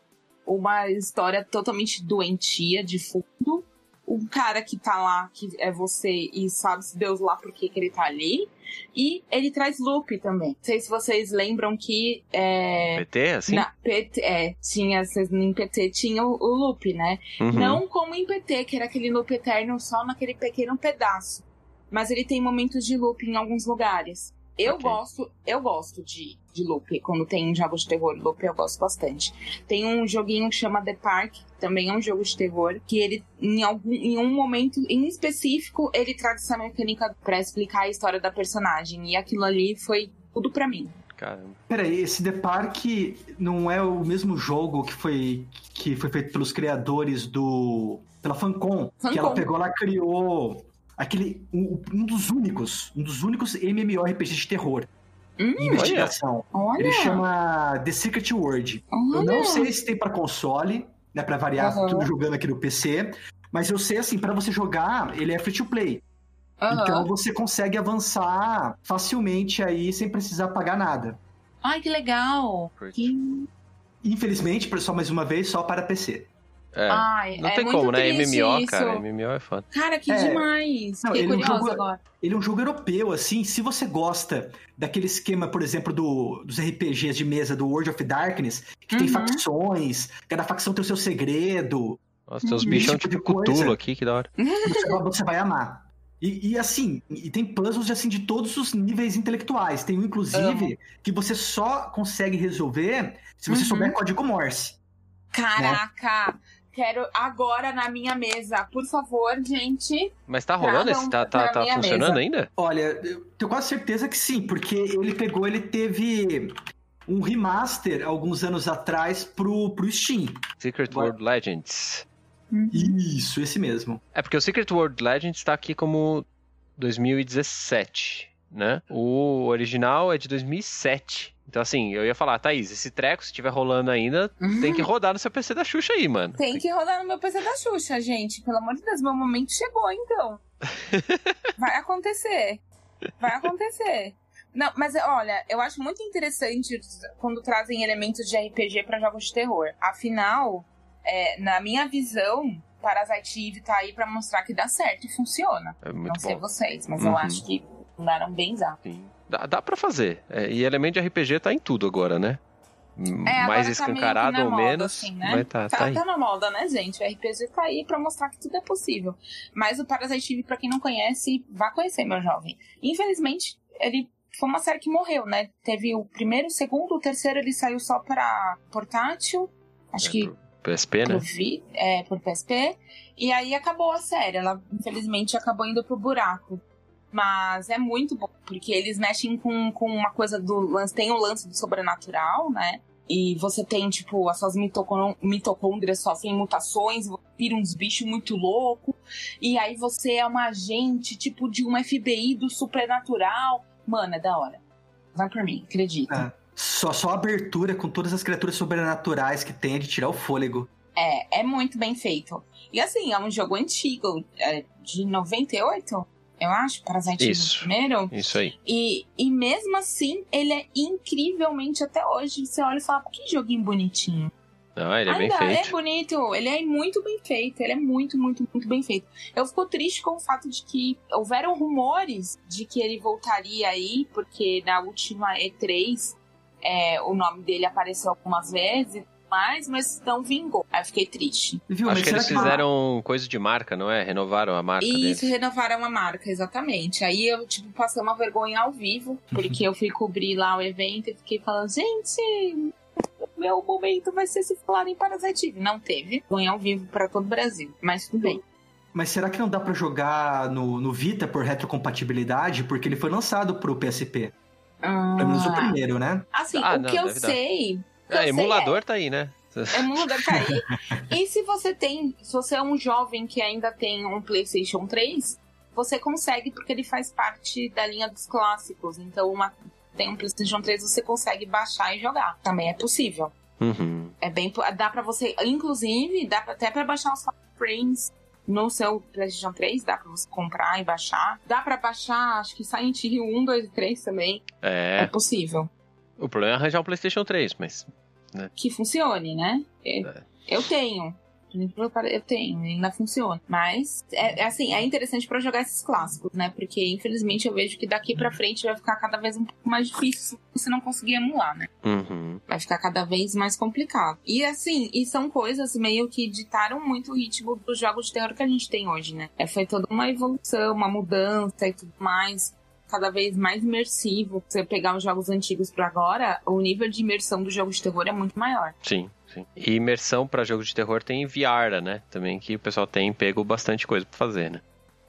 Uma história totalmente doentia, de fundo. Um cara que tá lá, que é você, e sabe-se Deus lá por que ele tá ali. E ele traz loop também. Não sei se vocês lembram que é, PT, assim? na PT, é, tinha, em PT tinha o, o loop, né? Uhum. Não como em PT, que era aquele loop eterno só naquele pequeno pedaço. Mas ele tem momentos de loop em alguns lugares. Eu Ok. gosto, eu gosto de, de loop. Quando tem jogos de terror, loop eu gosto bastante. Tem um joguinho que chama The Park, que também é um jogo de terror, que ele, em, algum, em um momento em específico, ele traz essa mecânica pra explicar a história da personagem. E aquilo ali foi tudo pra mim. Caramba. Peraí, esse The Park não é o mesmo jogo que foi, que foi feito pelos criadores do. pela Fancom, que ela Fancom. pegou lá e criou aquele. Um, um dos únicos. Um dos únicos MMORPGs de terror. Hum, e investigação. Olha, Ele chama The Secret World. Eu olha. não sei se tem pra console, né? Pra variar, Aham. tudo jogando aqui no PC. Mas eu sei assim, pra você jogar, ele é free to play. Aham. Então você consegue avançar facilmente aí sem precisar pagar nada. Ai, que legal. Que... Infelizmente, só mais uma vez, só para PC. É. Ai, não é tem como, né? MMO, isso. cara. MMO é foda. Cara, que É. demais. Não, Fiquei ele é um curiosa jogo- agora. Ele é um jogo europeu, assim, se você gosta daquele esquema, por exemplo, do, dos RPGs de mesa do World of Darkness, que tem Uhum. facções, cada facção tem o seu segredo, Nossa, tem uns Uhum. bichão tipo tipo. Cthulhu aqui, que da hora. você, vai- você vai amar. E, e, assim, e tem puzzles assim de todos os níveis intelectuais. Tem um, inclusive, que você só consegue resolver se você Uhum. souber código Morse. Caraca! Quero agora na minha mesa. Por favor, gente. Mas tá rolando esse? Tá, tá, tá funcionando mesa. ainda? Olha, eu tenho quase certeza que sim, porque ele pegou, ele teve um remaster alguns anos atrás pro, pro Steam. Secret Vai. World Legends. Isso, esse mesmo. É porque o Secret World Legends tá aqui como 2017, né? O original é de 2007. Então, assim, eu ia falar, Thaís, esse treco, se estiver rolando ainda, tem que rodar no seu PC da Xuxa aí, mano. Tem que rodar no meu PC da Xuxa, gente. Pelo amor de Deus, meu momento chegou, então. (laughs) Vai acontecer. Vai acontecer. Não, mas olha, eu acho muito interessante quando trazem elementos de RPG pra jogos de terror. Afinal, é, na minha visão, Parasite Eve tá aí pra mostrar que dá certo e funciona. É muito Não sei bom. vocês, mas Uhum. eu acho que mandaram bem usar. Sim. Dá, dá pra fazer. É, e elemento de RPG tá em tudo agora, né? É, Mais tá escancarado que ou moda, menos, assim, né? mas tá, Tá, tá aí. tá na moda, né, gente? O RPG tá aí pra mostrar que tudo é possível. Mas o Parasite Eve, pra quem não conhece, vá conhecer, meu jovem. Infelizmente, ele foi uma série que morreu, né? Teve o primeiro, o segundo, o terceiro ele saiu só pra portátil. Acho É, que PSP, né? Vi- é, por PSP. E aí acabou a série. Ela, infelizmente, acabou indo pro buraco. Mas é muito bom, porque eles mexem com, com uma coisa do lance. Tem o lance do sobrenatural, né? E você tem, tipo, as suas mitocon- mitocôndrias sofrem mutações, vira uns bichos muito loucos. E aí você é uma agente, tipo, de uma FBI do supernatural. Mano, é da hora. Vai por mim, acredita. É. Só, só a abertura com todas as criaturas sobrenaturais que tem é de tirar o fôlego. É, é muito bem feito. E assim, é um jogo antigo, é de 98. Eu acho, Parasite Isso. primeiro. Isso aí. E, e mesmo assim, ele é incrivelmente até hoje. Você olha e fala, que joguinho bonitinho. Não, ele é bem Ainda é feito. bonito, ele é muito bem feito, ele é muito, muito, muito bem feito. Eu fico triste com o fato de que houveram rumores de que ele voltaria aí, porque na última E3 é, o nome dele apareceu algumas vezes, mas, mas não vingou. Aí eu fiquei triste. Viu? Acho que eles que fizeram coisa de marca, não é? Renovaram a marca E deles. isso renovaram a marca, exatamente. Aí eu, tipo, passei uma vergonha ao vivo, porque eu fui cobrir lá o evento e fiquei falando, gente, meu momento vai ser se falar em Parasite. Não teve. Vergonha ao vivo pra todo o Brasil. Mas tudo bem. Mas será que não dá pra jogar no, no Vita por retrocompatibilidade? Porque ele foi lançado pro PSP. Pelo menos o Ah, primeiro, né? assim, Ah, o não, que eu sei. É, emulador tá aí, né? É, emulador tá aí. e se você tem. Se você é um jovem que ainda tem um PlayStation 3, você consegue, porque ele faz parte da linha dos clássicos. Então, uma, tem um PlayStation 3, você consegue baixar e jogar. Também é possível. Uhum. É bem. Dá pra você. Inclusive, dá até pra baixar os frames no seu PlayStation 3, dá pra você comprar e baixar. Dá pra baixar, acho que Silent Hill 1, 2 e 3 também. É, É. possível. O problema é arranjar um PlayStation 3, mas. Que funcione, né? Eu, É. eu tenho. Eu tenho, ainda funciona. Mas, é, é assim, é interessante pra jogar esses clássicos, né? Porque, infelizmente, eu vejo que daqui pra frente vai ficar cada vez um pouco mais difícil se você não conseguir emular, né? Uhum. vai ficar cada vez mais complicado. E assim, e são coisas meio que ditaram muito o ritmo dos jogos de terror que a gente tem hoje, né? É, foi toda uma evolução, uma mudança e tudo mais. Cada vez mais imersivo. Você pegar os jogos antigos pra agora, o nível de imersão do jogo de terror é muito maior. Sim, sim. E imersão pra jogo de terror tem VR, né? Também que o pessoal tem pego bastante coisa pra fazer, né?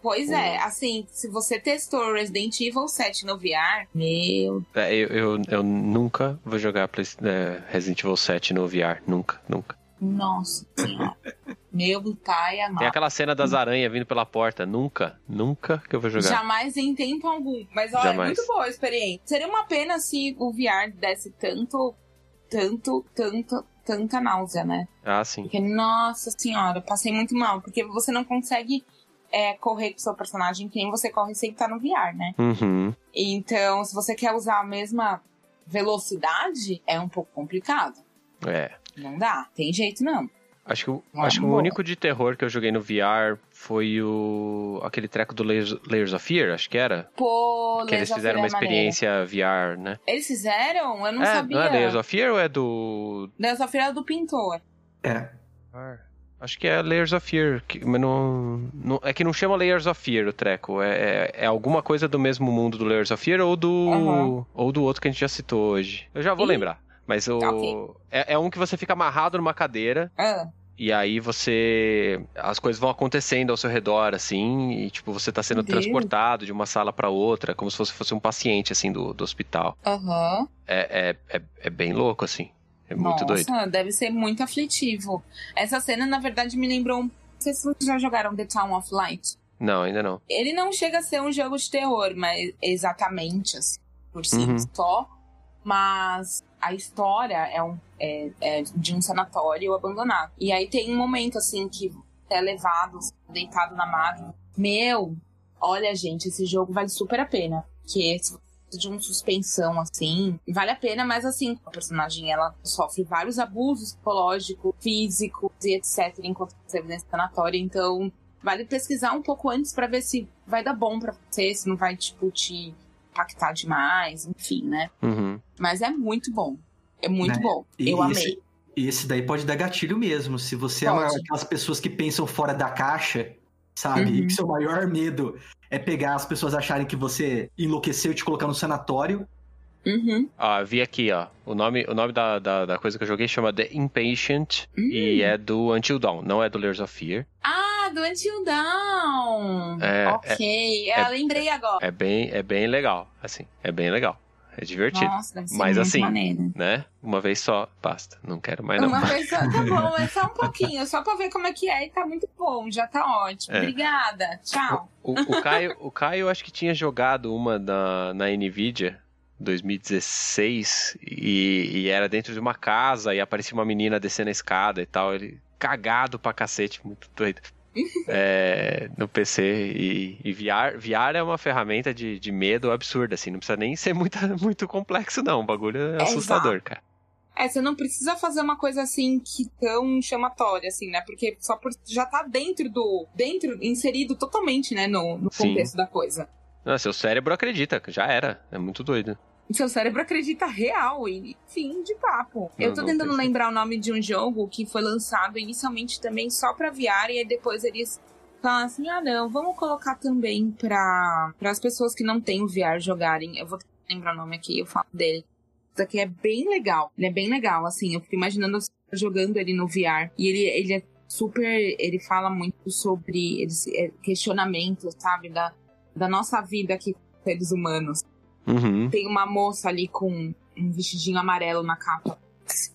Pois é, assim, se você testou Resident Evil 7 no VR, meu É, Eu, eu, eu nunca vou jogar é, Resident Evil 7 no VR. Nunca, nunca. Nossa senhora. meu pai Tem amado. aquela cena das aranhas vindo pela porta. Nunca, nunca que eu vou jogar. Jamais em tempo algum. Mas olha, é Jamais. muito boa a experiência. Seria uma pena se o VR desse tanto, tanto, tanto, tanta náusea, né? Ah, sim. Porque, nossa senhora, passei muito mal. Porque você não consegue é, correr com o seu personagem que nem você corre sem estar no VR, né? Uhum. Então, se você quer usar a mesma velocidade, é um pouco complicado. É. Não dá, tem jeito não. Acho que, o- Ah, acho que o único de terror que eu joguei no VR foi o. aquele treco do Layers, Layers of Fear, acho que era. Pô, que eles Layers of fizeram uma é maneiro. experiência VR, né? Eles fizeram? Eu não é, sabia. não é Layers of Fear ou é do. Layers of Fear é do pintor. É. Acho que é Layers of Fear, que- mas não, não- É que não chama Layers of Fear o treco. É, é, é alguma coisa do mesmo mundo do Layers of Fear ou do. Aham. Ou do outro que a gente já citou hoje. Eu já vou Ih. lembrar. Mas o. Ok. É, é um que você fica amarrado numa cadeira Ah, e aí você. As coisas vão acontecendo ao seu redor, assim, e tipo, você tá sendo Deus. transportado de uma sala pra outra, como se você fosse um paciente, assim, do, do hospital. Aham. É, é, é, é bem louco, assim. É muito Nossa, doido. deve ser muito aflitivo. Essa cena, na verdade, me lembrou. um- vocês já jogaram The Town of Light. Não, ainda não. Ele não chega a ser um jogo de terror, mas exatamente assim, por si Uhum. só. Mas a história é, um, é, é de um sanatório abandonado. E aí tem um momento assim que é levado, deitado na maca. Meu, olha, gente, esse jogo vale super a pena. Porque se você precisa de uma suspensão assim, vale a pena, mas assim, a personagem ela sofre vários abusos psicológicos, físicos e etc. enquanto você nesse sanatório. Então, vale pesquisar um pouco antes pra ver se vai dar bom pra você, se não vai, tipo, te impactar demais, enfim, né? Uhum. Mas é muito bom. É muito Né? bom. E Eu esse- amei. E esse daí pode dar gatilho mesmo. Se você é uma, Pode. aquelas pessoas que pensam fora da caixa, sabe? Uhum. E que seu maior medo é pegar as pessoas acharem que você enlouqueceu e te colocar no sanatório. Uhum. Ó, vi aqui, ó. O nome, o nome da, da, da coisa que eu joguei chama The Impatient Hum. e é do Until Dawn, não é do Layers of Fear. Ah, do Until Dawn. É, ok, é- eu lembrei agora. É bem, é bem legal, assim. É bem legal. É divertido, Nossa, Mas assim, maneiro. né? Uma vez só, basta. Não quero mais não. Uma vez só, tá bom, é só um (laughs) pouquinho, só pra ver como é que é e tá muito bom, já tá ótimo. É. Obrigada, tchau. O, o Caio, o Caio acho que tinha jogado uma na, na Nvidia 2016 e, e era dentro de uma casa e aparecia uma menina descendo a escada e tal. Ele cagado pra cacete, muito doido. É, no PC. E, e VR, VR é uma ferramenta de, de medo absurda, assim. Não precisa nem ser muito, (laughs) muito complexo, não. O bagulho é assustador, Exato. cara. É, você não precisa fazer uma coisa assim que tão chamatória, assim, né? Porque só por já tá dentro do. dentro, inserido totalmente, né, no, no Sim. contexto da coisa. Não, seu cérebro acredita, já era. É muito doido. Seu cérebro acredita real e fim de papo. Eu tô não tentando lembrar o nome de um jogo que foi lançado inicialmente também só pra VR e aí depois eles falaram assim: ah, não, vamos colocar também pra, as pessoas que não têm o VR jogarem. Eu vou lembrar o nome aqui, eu falo dele. Isso aqui é bem legal. Ele é bem legal, assim. Eu fico imaginando jogando ele no VR. E ele, ele é super. Ele fala muito sobre eles, é, questionamentos, sabe? Da, da nossa vida aqui seres humanos. Uhum. Tem uma moça ali com um vestidinho amarelo na capa.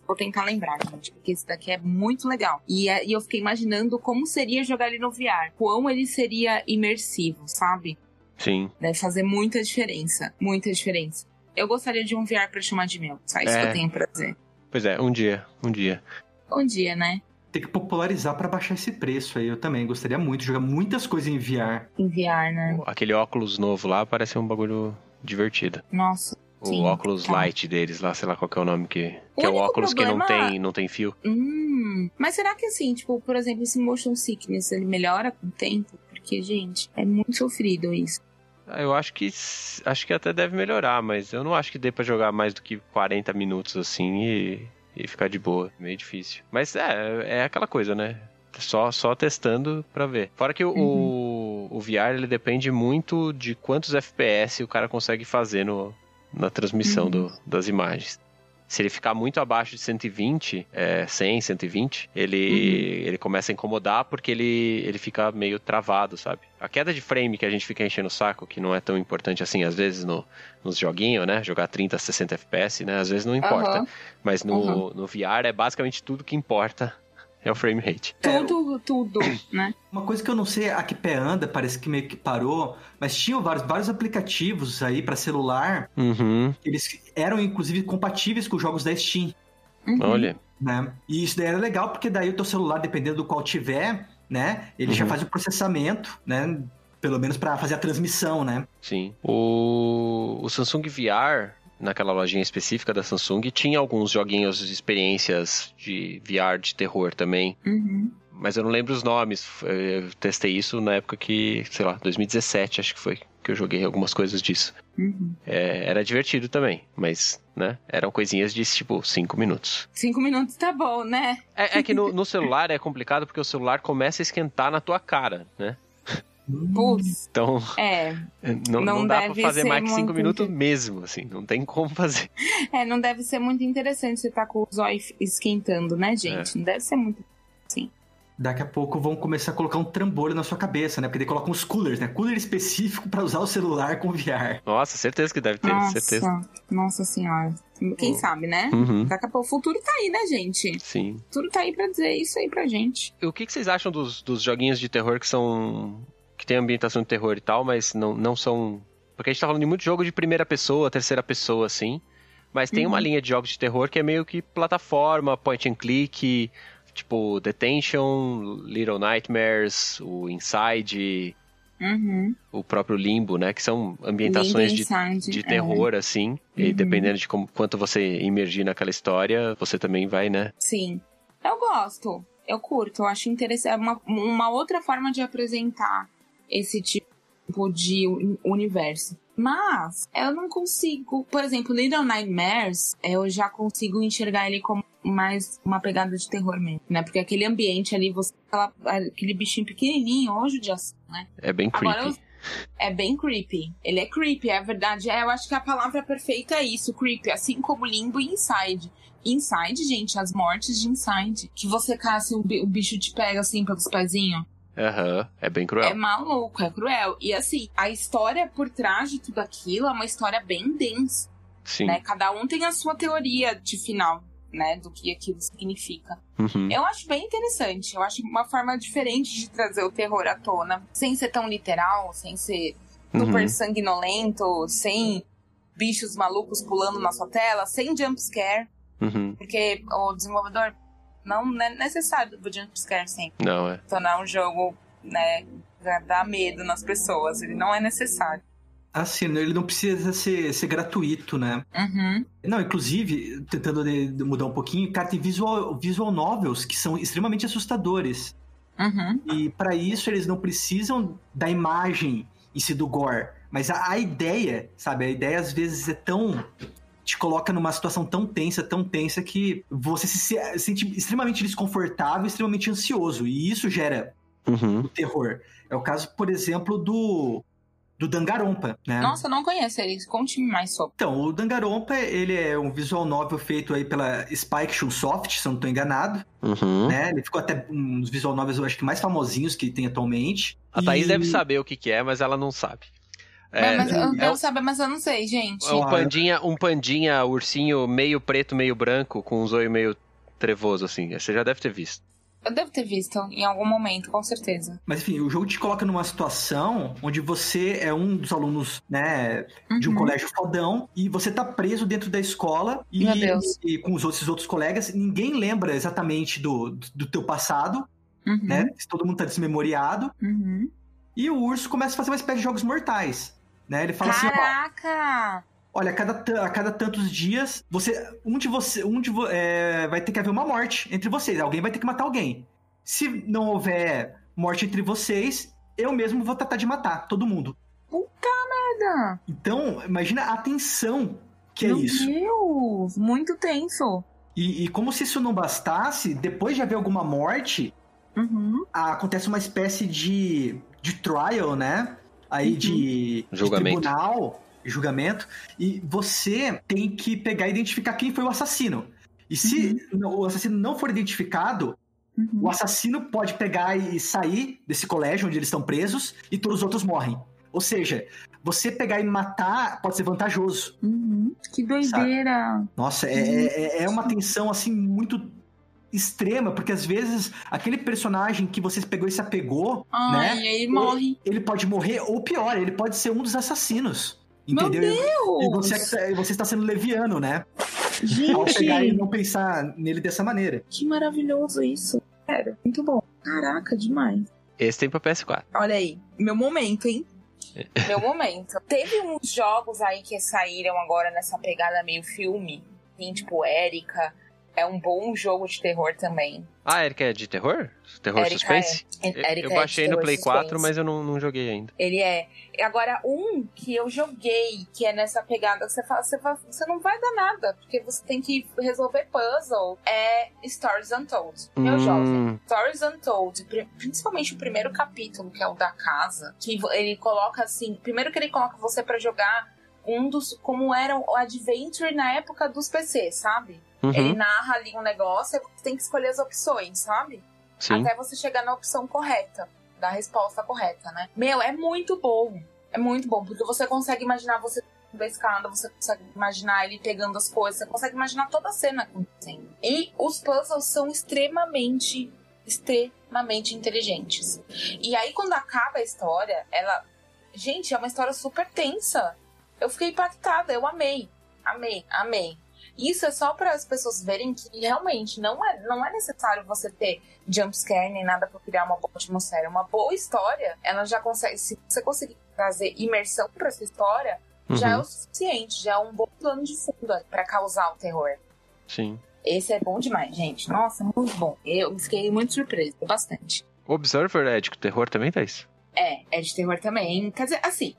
Vou tentar lembrar, gente, porque esse daqui é muito legal. E, é- e eu fiquei imaginando como seria jogar ele no VR. Quão ele seria imersivo, sabe? Sim. Deve fazer muita diferença. Muita diferença. Eu gostaria de um VR pra chamar de meu. Só isso É. que eu tenho pra dizer. Pois é, um dia, um dia. Bom dia, né? Tem que popularizar pra baixar esse preço aí. Eu também gostaria muito de jogar muitas coisas em VR. Em VR, né? Aquele óculos novo lá parece um bagulho divertido. Nossa. O Sim, óculos tá. light deles lá, sei lá qual que é o nome que. O que é o óculos que não problema- tem, não tem fio. Hum. Mas será que assim, tipo, por exemplo, esse motion sickness, ele melhora com o tempo? Porque, gente, é muito sofrido isso. Ah, Eu acho que acho que até deve melhorar, mas eu não acho que dê pra jogar mais do que 40 minutos assim e, e ficar de boa. Meio difícil. Mas é, é aquela coisa, né? Só, só testando pra ver. Fora que o, o, o VR ele depende muito de quantos FPS o cara consegue fazer no, na transmissão Uhum. do- das imagens. Se ele ficar muito abaixo de 120, é, 100, 120, ele, ele começa a incomodar porque ele, ele fica meio travado, sabe? A queda de frame que a gente fica enchendo o saco, que não é tão importante assim, às vezes no, nos joguinhos, né? Jogar 30, 60 FPS, né? Às vezes não importa. Aham. Mas no, no VR é basicamente tudo que importa é o frame rate. Tudo, tudo, né? Uma coisa que eu não sei a que pé anda, parece que meio que parou, mas tinham vários, vários aplicativos aí pra celular, Uhum. eles eram inclusive compatíveis com os jogos da Steam, Uhum. Olha. né? E isso daí era legal, porque daí o teu celular, dependendo do qual tiver, né, ele já Uhum. faz o processamento, né, pelo menos pra fazer a transmissão, né? Sim. O, o Samsung VR, naquela lojinha específica da Samsung, tinha alguns joguinhos, experiências de VR de terror também. Uhum. Mas eu não lembro os nomes. Eu testei isso na época que, sei lá, 2017 acho que foi, que eu joguei algumas coisas disso. Uhum. É, era divertido também, mas, né, eram coisinhas de, tipo, 5 minutos. Cinco minutos tá bom, né? É, é que no, (laughs) no celular é complicado porque o celular começa a esquentar na tua cara, né? Putz, Então, é. não, Não não dá pra deve fazer mais que 5 muito minutos inter- mesmo, assim. Não tem como fazer. É, não deve ser muito interessante você tá com o zóio esquentando, né, gente? Não deve ser muito. Sim. Daqui a pouco vão começar a colocar um trambolho na sua cabeça, né? Porque daí colocam os coolers, né? Cooler específico pra usar o celular com VR. Nossa, certeza que deve ter, Nossa, certeza. nossa senhora. Quem Oh. sabe, né? Uhum, Daqui a pouco o futuro tá aí, né, gente? O sim. futuro tá aí pra dizer isso aí pra gente. O que, que vocês acham dos, dos joguinhos de terror que são. Que tem ambientação de terror e tal, mas não, não são. Porque a gente tá falando de muito jogo de primeira pessoa, terceira pessoa, assim. Mas tem uma Uhum. linha de jogos de terror que é meio que plataforma, point and click, tipo Detention, Little Nightmares, o Inside, Uhum. o próprio Limbo, né? Que são ambientações de, de é. terror, assim. E Uhum. dependendo de como, quanto você imergir naquela história, você também vai, né? Sim. Eu gosto. Eu curto. Eu acho interessante. É uma, uma outra forma de apresentar esse tipo de uni- universo. Mas eu não consigo. Por exemplo, Little Nightmares, eu já consigo enxergar ele como mais uma pegada de terror mesmo, né? Porque aquele ambiente ali, você aquela- aquele bichinho pequenininho, ó, judiação, né? É bem creepy. Agora, é bem creepy. Ele é creepy, é verdade. É, eu acho que a palavra perfeita é isso, creepy. Assim como Limbo e Inside. Inside, gente, as mortes de Inside. Que você caça, o bi- o bicho te pega assim pelos pezinhos. Aham, é bem cruel. É maluco, é cruel. E assim, a história por trás de tudo aquilo é uma história bem densa, Sim. né? Cada um tem a sua teoria de final, né? Do que aquilo significa. Uhum. Eu acho bem interessante. Eu acho uma forma diferente de trazer o terror à tona. Sem ser tão literal, sem ser super Uhum. sanguinolento, sem bichos malucos pulando na sua tela, sem jumpscare. Uhum. Porque o desenvolvedor não é necessário do jumpscare sempre. Não, é. Tornar um jogo né, dar medo nas pessoas. Ele não é necessário. Assim, ele não precisa ser, ser gratuito, né? Uhum. Não, inclusive, tentando de- de mudar um pouquinho, cara, tem visual, visual novels que são extremamente assustadores. Uhum. E para isso eles não precisam da imagem em si do gore, mas a, a ideia, sabe? A ideia às vezes é tão te coloca numa situação tão tensa, tão tensa que você se se- sente extremamente desconfortável, extremamente ansioso, e isso gera Uhum. o terror. É o caso, por exemplo, do do Dangarompa, né? Nossa, eu não conheço ele. Conte-me mais sobre. Então, o Dangarompa, ele é um visual novel feito aí pela Spike Chunsoft, se eu não estou enganado, Uhum. né? Ele ficou até um dos visual novels, eu acho que mais famosinhos que tem atualmente. A Thaís E- deve saber o que, que é, mas ela não sabe. É, mas eu é quero um- saber, mas eu não sei, gente. é um pandinha, um pandinha ursinho meio preto, meio branco, com um zoio meio trevoso, assim. Você já deve ter visto. Eu devo ter visto em algum momento, com certeza. Mas enfim, o jogo te coloca numa situação onde você é um dos alunos, né, de um Uhum. colégio fodão e você tá preso dentro da escola e, Meu Deus. e com os outros, esses outros colegas, ninguém lembra exatamente do, do teu passado, Uhum. né? Todo mundo tá desmemoriado Uhum. e o urso começa a fazer uma espécie de jogos mortais, né? Ele fala assim, ó, Caraca! olha, a cada, a cada tantos dias, você, um de você, um de é, vai ter que haver uma morte entre vocês. Alguém vai ter que matar alguém. Se não houver morte entre vocês, eu mesmo vou tratar de matar todo mundo. Merda! Então, imagina a tensão que é Meu isso. Deus! Muito tenso. E, e como se isso não bastasse, depois de haver alguma morte, Uhum. acontece uma espécie de, de trial, né? Aí Uhum. de, de Julgamento. tribunal, julgamento, e você tem que pegar e identificar quem foi o assassino. E se não- o assassino não for identificado, Uhum. o assassino pode pegar e sair desse colégio onde eles estão presos e todos os outros morrem. Ou seja, você pegar e matar pode ser vantajoso. Uhum. Que doideira! Nossa, é, é, é uma tensão assim muito extrema, porque às vezes aquele personagem que você pegou e se apegou, Ai, né? e aí morre. Ele pode morrer, ou pior, ele pode ser um dos assassinos. Meu Entendeu? E Deus! você, você está sendo leviano, né? Ao pegar e Gente, não pensar nele dessa maneira. que maravilhoso isso. Sério, muito bom. Caraca, demais. Esse tem pra PS4. Olha aí, meu momento, hein? meu momento. (laughs) Teve uns jogos aí que saíram agora nessa pegada meio filme. Tem, tipo, Erika. É um bom jogo de terror também. Ah, Erika é de terror? Terror Erika suspense? é. Eu- eu é baixei no terror Play 4, suspense. mas eu não, não joguei ainda. Ele é. Agora, um que eu joguei, que é nessa pegada, você fala, você, fala- você não vai dar nada, porque você tem que resolver puzzle, é Stories Untold. Meu Hum. jovem. Stories Untold, pri- principalmente o primeiro capítulo, que é o da casa, que ele coloca assim, primeiro que ele coloca você pra jogar um dos, como era o Adventure na época dos PC, sabe? Ele Uhum, narra ali um negócio você tem que escolher as opções, sabe? sim. até você chegar na opção correta, da resposta correta, né? Meu, é muito bom. É muito bom, porque você consegue imaginar você da escada, você consegue imaginar ele pegando as coisas, você consegue imaginar toda a cena acontecendo. E os puzzles são extremamente, extremamente inteligentes. E aí, quando acaba a história, ela. Gente, é uma história super tensa. Eu fiquei impactada, eu amei. Amei, amei. Isso é só para as pessoas verem que realmente não é, não é necessário você ter jumpscare nem nada para criar uma boa atmosfera. Uma boa história, ela já consegue. Se você conseguir trazer imersão para essa história, já é Uhum, o suficiente, já é um bom plano de fundo para causar o terror. Sim. Esse é bom demais, gente. Nossa, muito bom. Eu fiquei muito surpresa, bastante. Observer é de terror também, Thaís? É, é de terror também. Quer dizer, assim,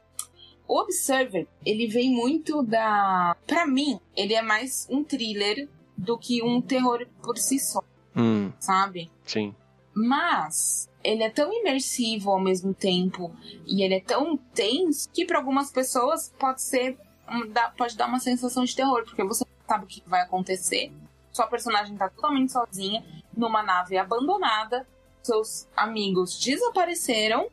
o Observer, ele vem muito da. Pra mim, ele é mais um thriller do que um terror por si só, Hum, sabe? sim. Mas ele é tão imersivo ao mesmo tempo e ele é tão tenso que para algumas pessoas pode ser pode dar uma sensação de terror, porque você não sabe o que vai acontecer. Sua personagem tá totalmente sozinha numa nave abandonada, seus amigos desapareceram,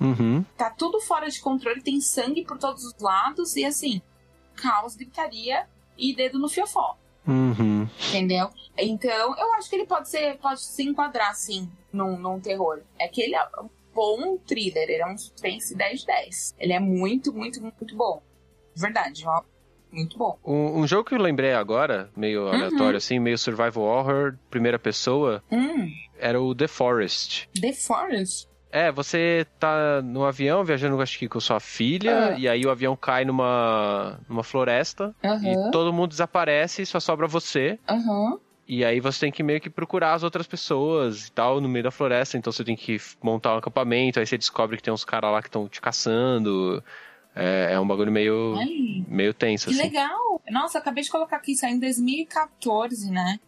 Uhum. tá tudo fora de controle, tem sangue por todos os lados e assim, caos, gritaria e dedo no fiofó. Uhum. Entendeu? Então, eu acho que ele pode ser, pode se enquadrar, sim, num, num terror. É que ele é um bom thriller, ele é um suspense 10 de 10. Ele é muito, muito, muito bom. Verdade, ó. Muito bom. Um, um jogo que eu lembrei agora, meio aleatório assim, meio survival horror, primeira pessoa, Hum, era o The Forest. The Forest. É, você tá no avião viajando, acho que com sua filha, Ah. e aí o avião cai numa, numa floresta Aham, e todo mundo desaparece e só sobra você. aham. E aí você tem que meio que procurar as outras pessoas e tal no meio da floresta. Então você tem que montar um acampamento, aí você descobre que tem uns caras lá que estão te caçando. É, é um bagulho meio, Ai, meio tenso, que assim. legal. Nossa, acabei de colocar aqui, saiu em 2014, né?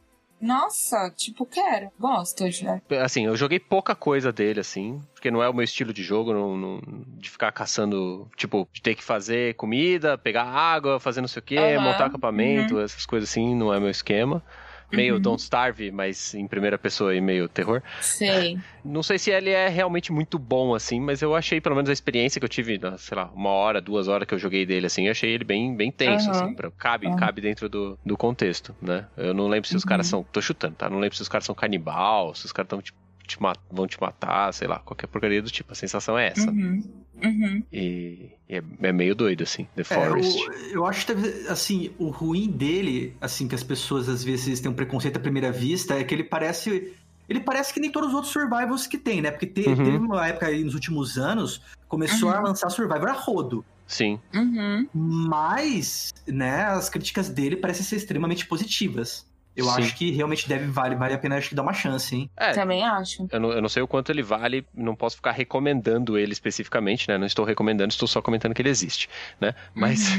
Nossa, tipo, quero. Gosto de. Assim, eu joguei pouca coisa dele, assim, porque não é o meu estilo de jogo, não, não- de ficar caçando, tipo, de ter que fazer comida, pegar água, fazer não sei o quê, Aham, montar acampamento, essas coisas assim, não é meu esquema. Meio Uhum. Don't Starve, mas em primeira pessoa e meio terror. Sei. (laughs) Não sei se ele é realmente muito bom, assim, mas eu achei, pelo menos a experiência que eu tive, sei lá, uma hora, duas horas que eu joguei dele, assim, eu achei ele bem, bem tenso, Aham. assim, pra- cabe, Aham. cabe dentro do, do contexto, né? Eu não lembro se os Uhum. caras são, tô chutando, tá? Não lembro se os caras são canibal, se os caras tão, tipo, te vão te matar, sei lá, qualquer porcaria do tipo. A sensação é essa. Uhum. Uhum. E, e é, é meio doido, assim, The É, Forest. eu, eu acho que, assim, o ruim dele, assim, que as pessoas às vezes têm um preconceito à primeira vista, é que ele parece. Ele parece que nem todos os outros survivals que tem, né? Porque te- Uhum. teve uma época aí nos últimos anos, começou Uhum. a lançar Survivor a rodo. Sim. Uhum. Mas, né, as críticas dele parecem ser extremamente positivas. Eu Sim. acho que realmente deve vale, vale a pena acho que dar uma chance, hein? É, Também acho. Eu não, eu não sei o quanto ele vale, não posso ficar recomendando ele especificamente, né? Não estou recomendando, estou só comentando que ele existe, né? Mas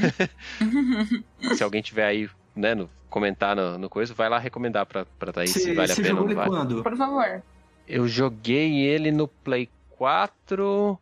(laughs) (laughs) se alguém tiver aí, né, no, comentar no, no coisa, vai lá recomendar pra, pra Thaís se Você vale a pena ou jogou não ele vale. quando? Por favor. Eu joguei ele no Play 4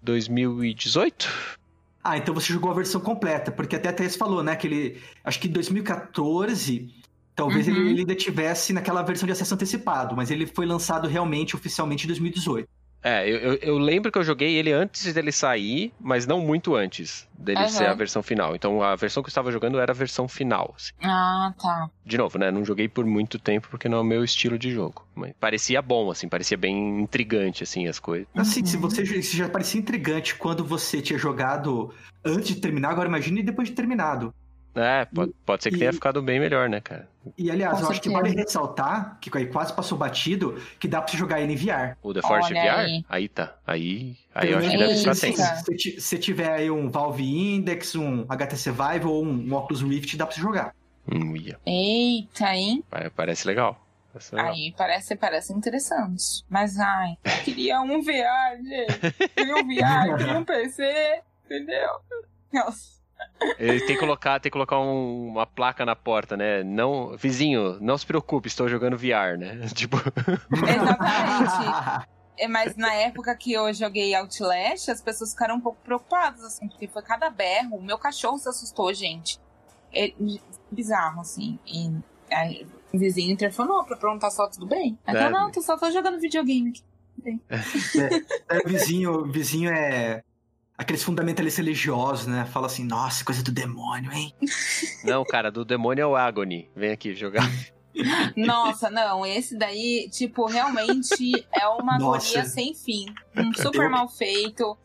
2018? Ah, então você jogou a versão completa, porque até a Thaís falou, né, que ele, acho que em 2014, talvez Uhum. ele, ele ainda tivesse naquela versão de acesso antecipado, mas ele foi lançado realmente, oficialmente, em 2018. É, eu, eu, eu lembro que eu joguei ele antes dele sair, mas não muito antes dele Aham. ser a versão final. Então a versão que eu estava jogando era a versão final. assim. Ah, tá. De novo, né? Não joguei por muito tempo porque não é o meu estilo de jogo. Mas parecia bom, assim, parecia bem intrigante, assim, as coisas. Assim, Uhum. se você se já parecia intrigante quando você tinha jogado antes de terminar, agora imagine depois de terminado. É, pode, pode ser que E- tenha ficado bem melhor, né, cara? E aliás, Com eu acho que certeza. vale ressaltar, que aí quase passou batido, que dá pra você jogar ele em VR. O The Olha VR? aí. tá. Aí, aí eu acho que deve ficar tenso. Se se tiver aí um Valve Index, um HTC Vive ou um Oculus Rift, dá pra você jogar. Hum, ia. Eita, hein? Pare- Parece legal. Parece legal. Aí parece, parece interessante. Mas, ai, eu queria um VR, gente. Queria um VR, queria um PC, entendeu? Nossa. Ele tem que colocar, tem que colocar um- uma placa na porta, né? Não, vizinho, não se preocupe, estou jogando VR, né? (laughs) Tipo, Exatamente. (laughs) É, mas na época que eu joguei Outlast, as pessoas ficaram um pouco preocupadas, assim, porque foi cada berro. O meu cachorro se assustou, gente. É bizarro, assim. E aí, o vizinho interfonou pra perguntar só tudo bem. Aí É. eu, não, tô só tô jogando videogame aqui. É, o vizinho, o vizinho é aqueles fundamentalistas religiosos, né? Fala assim, nossa, coisa do demônio, hein? (laughs) não, cara, do demônio é o Agony. Vem aqui jogar. (laughs) Nossa, não, esse daí, tipo, realmente é uma Nossa. agonia sem fim. Um super Eu- mal feito.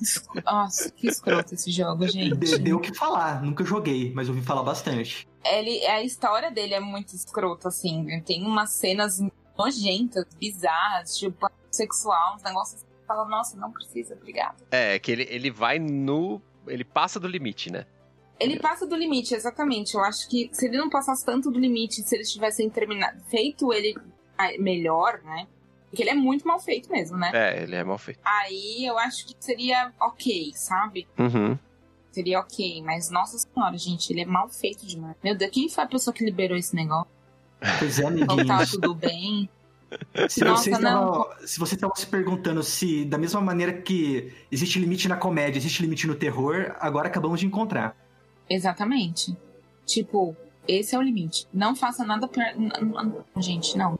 Nossa, que escroto esse jogo, gente. De- Deu o que falar, nunca joguei, mas ouvi falar bastante. ele, a história dele é muito escrota, assim. Tem umas cenas nojentas, bizarras, tipo, sexual, uns negócios fala, nossa, não precisa, obrigada. É, que ele, ele vai no. Ele passa do limite, né? Ele passa do limite, exatamente. Eu acho que se ele não passasse tanto do limite, se eles tivessem terminado, feito ele ah, melhor, né? Porque ele é muito mal feito mesmo, né? É, ele é mal feito. Aí eu acho que seria ok, sabe? Uhum. Seria ok, mas nossa senhora, gente, ele é mal feito demais. Meu Deus, quem foi a pessoa que liberou esse negócio? Pois é, Como tá amiguinhos. tudo bem? Se Nossa, vocês não. estavam se você estava se perguntando se, da mesma maneira que existe limite na comédia, existe limite no terror, agora acabamos de encontrar. Exatamente. Tipo, esse é o limite. Não faça nada n- Gente, não.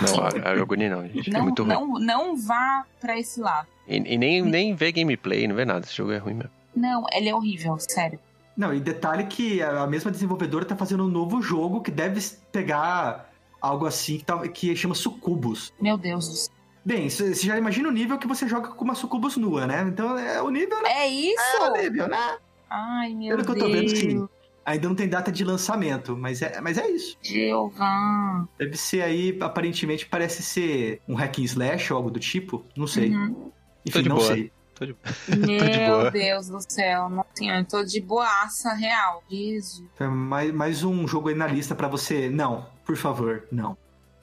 Não, a, a Agony não, gente. é Não, muito ruim. não, não vá pra esse lado. E, e nem, nem vê gameplay, não vê nada. Esse jogo é ruim mesmo. Não, ele é horrível, sério. Não, e detalhe que a mesma desenvolvedora tá fazendo um novo jogo que deve pegar algo assim que, tá- que chama Sucubus. Meu Deus do céu. Bem, você já imagina o nível que você joga com uma Sucubus nua, né? Então é o nível, né? É É isso? o nível, né? Ai, meu Pelo que eu Deus. tô vendo, sim. Ainda não tem data de lançamento, mas é, mas é isso. Jeová. Deve ser aí, aparentemente, parece ser um hack and slash ou algo do tipo. Não sei. Uhum. Enfim, de não boa. sei. Tô de, (laughs) tô de Meu boa. Deus do céu, não eu tô de boaça real. Jesus. É mais, mais um jogo aí na lista pra você. Não, por favor, não.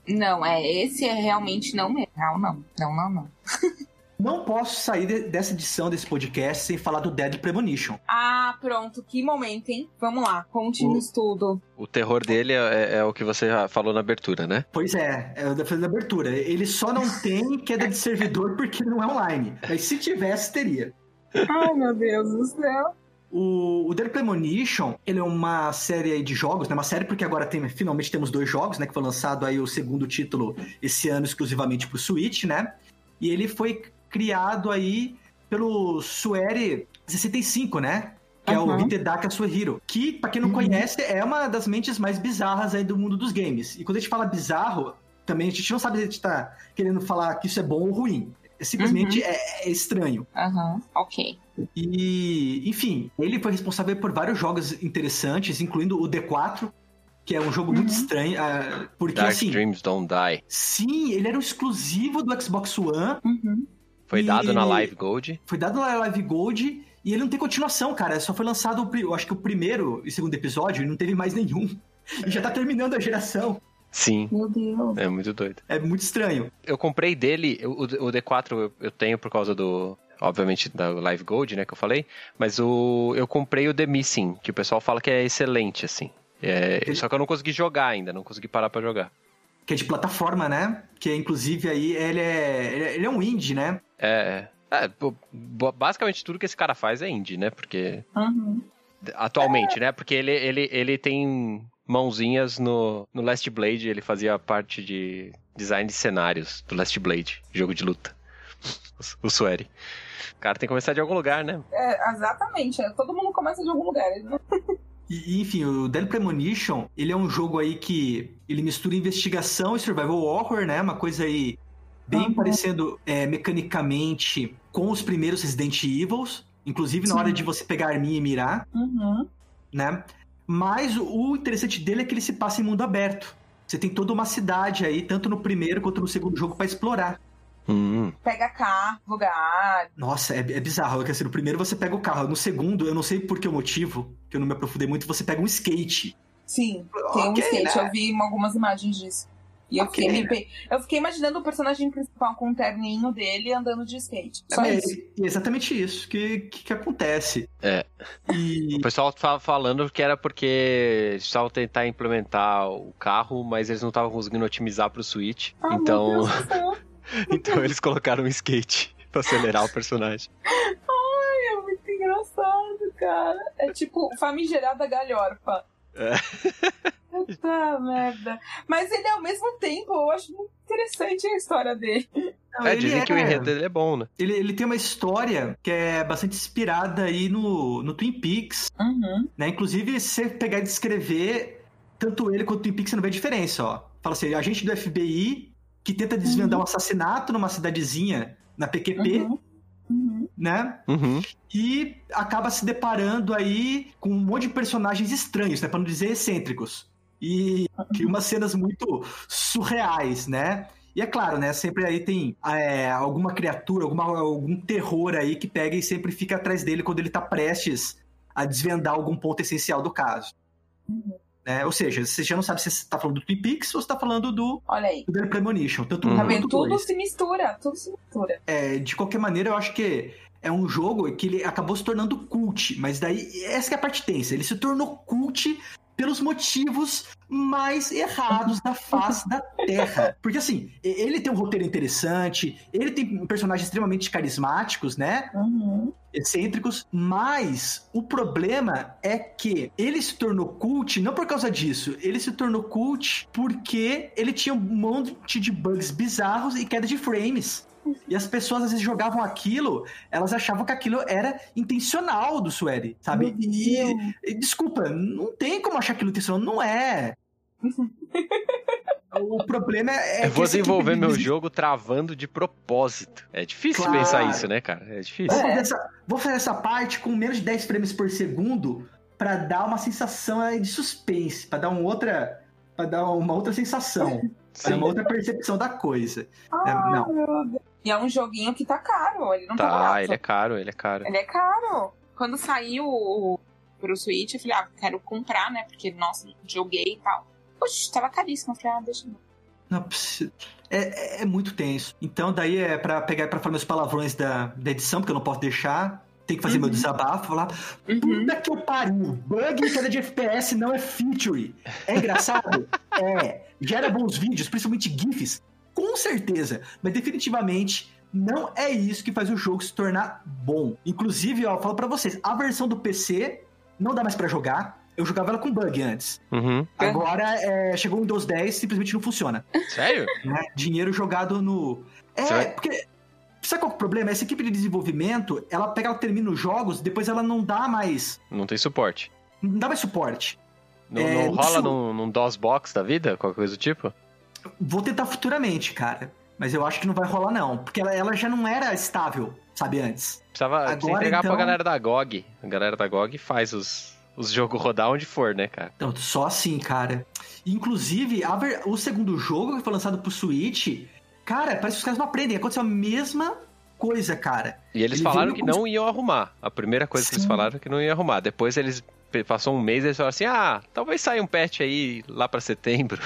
Não, é, esse é realmente não mesmo. Não, não, não, não, não. Não posso sair de- dessa edição desse podcast sem falar do Dead Premonition. Ah, pronto, que momento, hein? Vamos lá, conte-nos tudo. O terror dele é, é o que você já falou na abertura, né? Pois é, é o da da abertura. Ele só não tem queda de servidor porque não é online. Mas se tivesse, teria. Ai, meu Deus do céu. O, o Dead Premonition, ele é uma série aí de jogos, né? Uma série porque agora tem, finalmente temos dois jogos, né? Que foi lançado aí o segundo título esse ano exclusivamente pro Switch, né? E ele foi criado aí pelo Suere 65, né? Que é o Uhum. Hitedaka Suehiro. Que, pra quem não Uhum. conhece, é uma das mentes mais bizarras aí do mundo dos games. E quando a gente fala bizarro, também a gente não sabe se a gente tá querendo falar que isso é bom ou ruim. Simplesmente é- é estranho. Aham, ok. E, enfim, ele foi responsável por vários jogos interessantes, incluindo o D4, que é um jogo muito Uhum. estranho, ah, porque Dark assim, Dreams Don't Die. sim, ele era um exclusivo do Xbox One, Uhum. Foi dado na Live Gold. foi dado na Live Gold e ele não tem continuação, cara. Só foi lançado, eu acho que o primeiro e segundo episódio, e não teve mais nenhum. E já tá terminando a geração. Sim, Meu Deus. é muito doido. É muito estranho. Eu comprei dele, o, o D4 eu- eu tenho por causa do. Obviamente, da Live Gold, né, que eu falei. Mas o, eu comprei o The Missing, que o pessoal fala que é excelente, assim. É, Só que eu não consegui jogar ainda, não consegui parar pra jogar. Que é de plataforma, né? Que inclusive aí ele é, ele é- é um indie, né? É. é, bo- basicamente tudo que esse cara faz é indie, né? Porque. Uhum. Atualmente, né? Porque ele, ele, ele tem mãozinhas no, no Last Blade, ele fazia parte de design de cenários do Last Blade, jogo de luta. O, (laughs) o Sueri. O cara tem que começar de algum lugar, né? É, exatamente, é, todo mundo começa de algum lugar. E, e, enfim, o Dead Premonition, ele é um jogo aí que ele mistura investigação e survival horror, né? Uma coisa aí bem Uhum. parecendo é, mecanicamente com os primeiros Resident Evils, inclusive na Sim. hora de você pegar a arminha e mirar, Uhum. né? Mas o, o interessante dele é que ele se passa em mundo aberto. Você tem toda uma cidade aí, tanto no primeiro quanto no segundo jogo, pra explorar. Hum, Pega carro, lugar. Nossa, é, é bizarro. Porque, assim, no primeiro você pega o carro, no segundo, eu não sei por que o motivo, que eu não me aprofundei muito, você pega um skate. Sim, tem um Ok, skate. né? Eu vi algumas imagens disso. E eu, Ok, fiquei, né? eu fiquei imaginando o personagem principal com o terninho dele andando de skate. Só é, isso. é exatamente isso que, que, que acontece. É. E O pessoal tava falando que era porque eles precisavam tentar implementar o carro, mas eles não estavam conseguindo otimizar pro Switch. Ah, então, (laughs) então eles colocaram um skate pra acelerar o personagem. Ai, é muito engraçado, cara. É tipo famigerada galhorfa. É. Puta merda. Mas ele, ao mesmo tempo, eu acho muito interessante a história dele. não, É, dizem é- que o enredo dele é bom, né? Ele, ele tem uma história que é bastante inspirada aí no, no Twin Peaks, Uhum. né? Inclusive, se você pegar e descrever, tanto ele quanto o Twin Peaks, você não vê diferença, ó. Fala assim, agente do FBI que tenta desvendar um assassinato numa cidadezinha na PQP, Uhum. Uhum. né? Uhum. E acaba se deparando aí com um monte de personagens estranhos, né? Pra não dizer excêntricos. E cria umas cenas muito surreais, né? E é claro, né? Sempre aí tem é, alguma criatura, alguma, algum terror aí que pega e sempre fica atrás dele quando ele tá prestes a desvendar algum ponto essencial do caso. Uhum. Né? Ou seja, você já não sabe se você tá falando do Twin Peaks ou se tá falando do, Olha aí. do The Premonition. Tanto Uhum. um Tá vendo? Tudo dois. se mistura, tudo se mistura. É, de qualquer maneira, eu acho que é um jogo que ele acabou se tornando cult, mas daí essa que é a parte tensa. Ele se tornou cult pelos motivos mais errados da face da Terra. Porque assim, ele tem um roteiro interessante, ele tem personagens extremamente carismáticos, né? Uhum. excêntricos, mas o problema é que ele se tornou cult não por causa disso, ele se tornou cult porque ele tinha um monte de bugs bizarros e queda de frames. E as pessoas às vezes jogavam aquilo, elas achavam que aquilo era intencional do Sueri, sabe? E, e, desculpa, não tem como achar aquilo intencional, não é. o problema é. Eu que vou essa desenvolver meu de- jogo travando de propósito. É difícil Claro. pensar isso, né, cara? É difícil. Vou fazer, essa, vou fazer essa parte com menos de 10 frames por segundo pra dar uma sensação aí de suspense, pra dar uma outra, para dar uma outra sensação. É uma outra percepção da coisa. É, não. E é um joguinho que tá caro, ele não tá, Tá, ele é caro, ele é caro. Ele é caro. Quando saiu o- pro Switch, eu falei, ah, quero comprar, né? Porque, nossa, joguei e tal. Poxa, tava caríssimo. Eu falei, ah, deixa eu ver. Não, é, é- é muito tenso. Então, daí é pra pegar pra falar meus palavrões da, da edição, porque eu não posso deixar. Tem que fazer meu Uhum. desabafo, falar. Uhum. Puta que eu pariu! Bug em queda de FPS não é feature. É engraçado? (laughs) é. Gera bons vídeos, principalmente GIFs. Com certeza. Mas definitivamente não é isso que faz o jogo se tornar bom. Inclusive, ó, eu falo pra vocês, a versão do PC não dá mais pra jogar. Eu jogava ela com bug antes. Uhum. Agora é, chegou o Windows 10 simplesmente não funciona. Sério? né? Dinheiro jogado no. É, vai- porque. Sabe qual é o problema? Essa equipe de desenvolvimento, ela pega, ela termina os jogos, depois ela não dá mais. Não tem suporte. Não dá mais suporte. Não, É, não rola isso- num, num DOS-box da vida? Qualquer coisa do tipo? Vou tentar futuramente, cara. Mas eu acho que não vai rolar, não. Porque ela, ela já não era estável, sabe, antes. Precisava precisa Agora, entregar pra então- galera da GOG. A galera da GOG faz os, os jogos rodar onde for, né, cara? Então, só assim, cara. Inclusive, ver- o segundo jogo que foi lançado pro Switch, cara, parece que os caras não aprendem. Aconteceu a mesma coisa, cara. E eles Ele falaram que não iam arrumar. A primeira coisa que eles Sim. falaram é que não iam arrumar. Depois eles passou um mês e eles falaram assim: ah, talvez saia um patch aí lá pra setembro.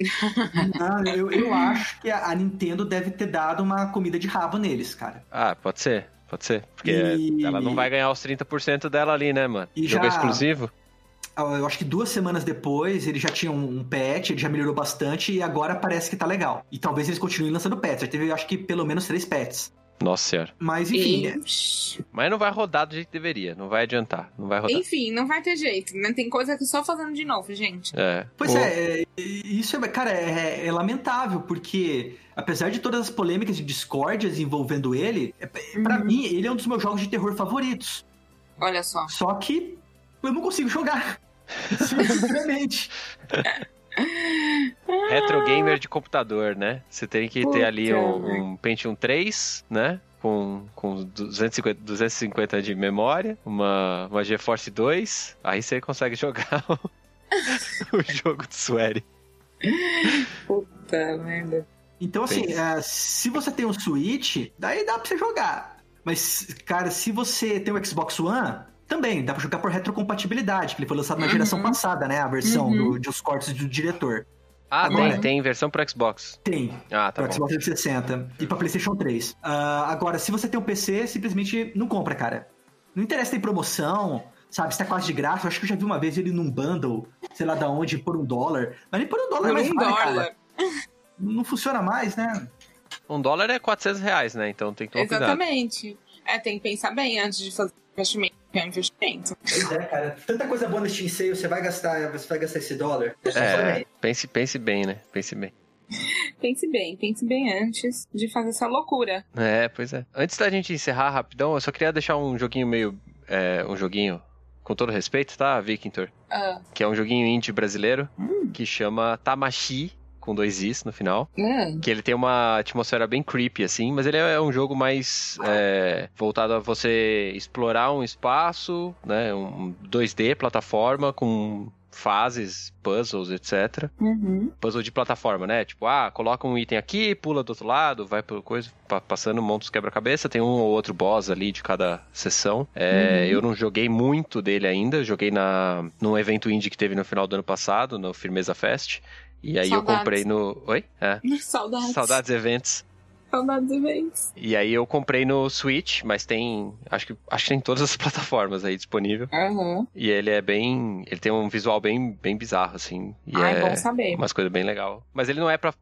(laughs) Não, eu, eu acho que a, a Nintendo deve ter dado uma comida de rabo neles, cara. Ah, pode ser, pode ser. Porque E- ela não vai ganhar os 30% dela ali, né, mano? E Jogo já- exclusivo? Eu acho que duas semanas depois ele já tinha um patch, ele já melhorou bastante e agora parece que tá legal. E talvez eles continuem lançando patch. Já teve, acho que, pelo menos três patches. Nossa senhora. Mas enfim, E- é- Mas não vai rodar do jeito que deveria. Não vai adiantar. Não vai rodar. Enfim, não vai ter jeito, né? Tem coisa que só fazendo de novo, gente. É. Pois O- é, é, isso é, cara, é, é lamentável, porque apesar de todas as polêmicas e discórdias envolvendo ele, é, pra Uhum. mim, ele é um dos meus jogos de terror favoritos. Olha só. Só que eu não consigo jogar. (laughs) Simplesmente. (laughs) Retro gamer de computador, né? Você tem que ter ali Puta, um, um Pentium 3, né? Com, com 250, 250 de memória, uma, uma GeForce 2, aí você consegue (laughs) jogar o, o jogo do Swery. Puta merda. Então, assim, é, se você tem um Switch, daí dá pra você jogar. Mas, cara, se você tem o Xbox One, também dá pra jogar por retrocompatibilidade, que ele foi lançado na Uhum. geração passada, né? A versão Uhum. do, de os cortes do diretor. Ah, Agora- tem, tem versão pro Xbox. Tem, Ah, tá pra bom. Xbox 360 e pra PlayStation 3. Ah, agora, se você tem um PC, simplesmente não compra, cara. Não interessa se tem promoção, sabe? Se tá quase de graça. Eu acho que eu já vi uma vez ele num bundle, sei lá da onde, por um dólar. Mas nem por um dólar Por mais um vale, dólar. cara. Não funciona mais, né? Um dólar é 400 reais, né? Então tem que tomar cuidado. Exatamente. É, tem que pensar bem antes de fazer investimento. Que É investimento. Pois é, cara. Tanta coisa boa no Steam Sale, você vai gastar, você vai gastar esse dólar. É, pense, pense bem, né? Pense bem. Pense bem, pense bem antes de fazer essa loucura. É, pois é. Antes da gente encerrar rapidão, eu só queria deixar um joguinho meio. é, um joguinho, com todo respeito, tá, Victor? Ah, Que é um joguinho indie brasileiro que chama Tamashi, com dois Is no final. ah, Que ele tem uma atmosfera bem creepy, assim, mas ele é um jogo mais é, voltado a você explorar um espaço, né? Um 2D, plataforma, com fases, puzzles, etc. uhum. Puzzle de plataforma, né? Tipo, ah, coloca um item aqui, pula do outro lado, vai por coisa, pa- passando, os quebra-cabeça, tem um ou outro boss ali de cada sessão. É, Uhum. Eu não joguei muito dele ainda, joguei na, num evento indie que teve no final do ano passado, no Firmeza Fest. E aí eu Saudades. comprei no. Oi? É. (laughs) Saudades. Saudades eventos. Saudades eventos. E aí eu comprei no Switch, mas tem. Acho que, acho que tem em todas as (laughs) plataformas aí disponível. Aham. E ele é bem. Ele tem um visual bem, bem bizarro, assim. E Ah, é bom saber. umas coisas bem legal. Mas ele não é pra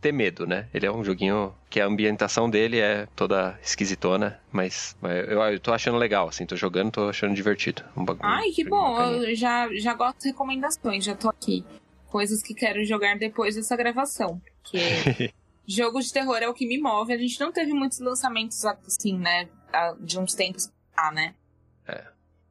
ter medo, né? Ele é um joguinho que a ambientação dele é toda esquisitona, mas, eu, eu tô achando legal, assim, tô jogando, tô achando divertido. Um bagulho. Ai, que bom. Eu já, já gosto de recomendações, já tô aqui. Coisas que quero jogar depois dessa gravação. Porque (laughs) jogo de terror é o que me move. A gente não teve muitos lançamentos assim, né? De uns tempos pra né? É.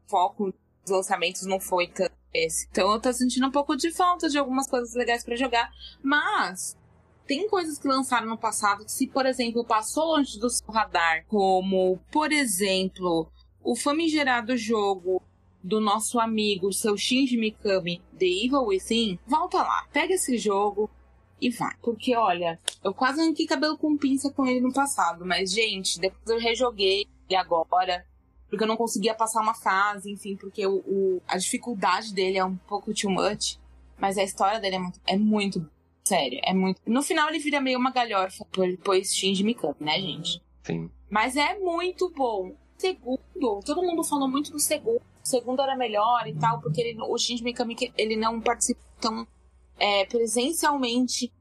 O foco dos lançamentos não foi tanto esse. Então eu tô sentindo um pouco de falta de algumas coisas legais pra jogar. Mas tem coisas que lançaram no passado que, se, por exemplo, passou longe do seu radar, como, por exemplo, o famigerado jogo do nosso amigo, seu Shinji Mikami, The Evil Within, volta lá, pega esse jogo e vai. Porque, olha, eu quase arranquei cabelo com pinça com ele no passado, mas, gente, depois eu rejoguei ele agora, porque eu não conseguia passar uma fase, enfim, porque o, o, a dificuldade dele é um pouco too much, mas a história dele é muito, é muito sério, é muito. No final ele vira meio uma galhofa, depois Shinji Mikami, né, gente? Sim. Mas é muito bom. Segundo, todo mundo falou muito do segundo. O segundo era melhor e tal, porque ele, o Shinji Mikami ele não participa tão é, presencialmente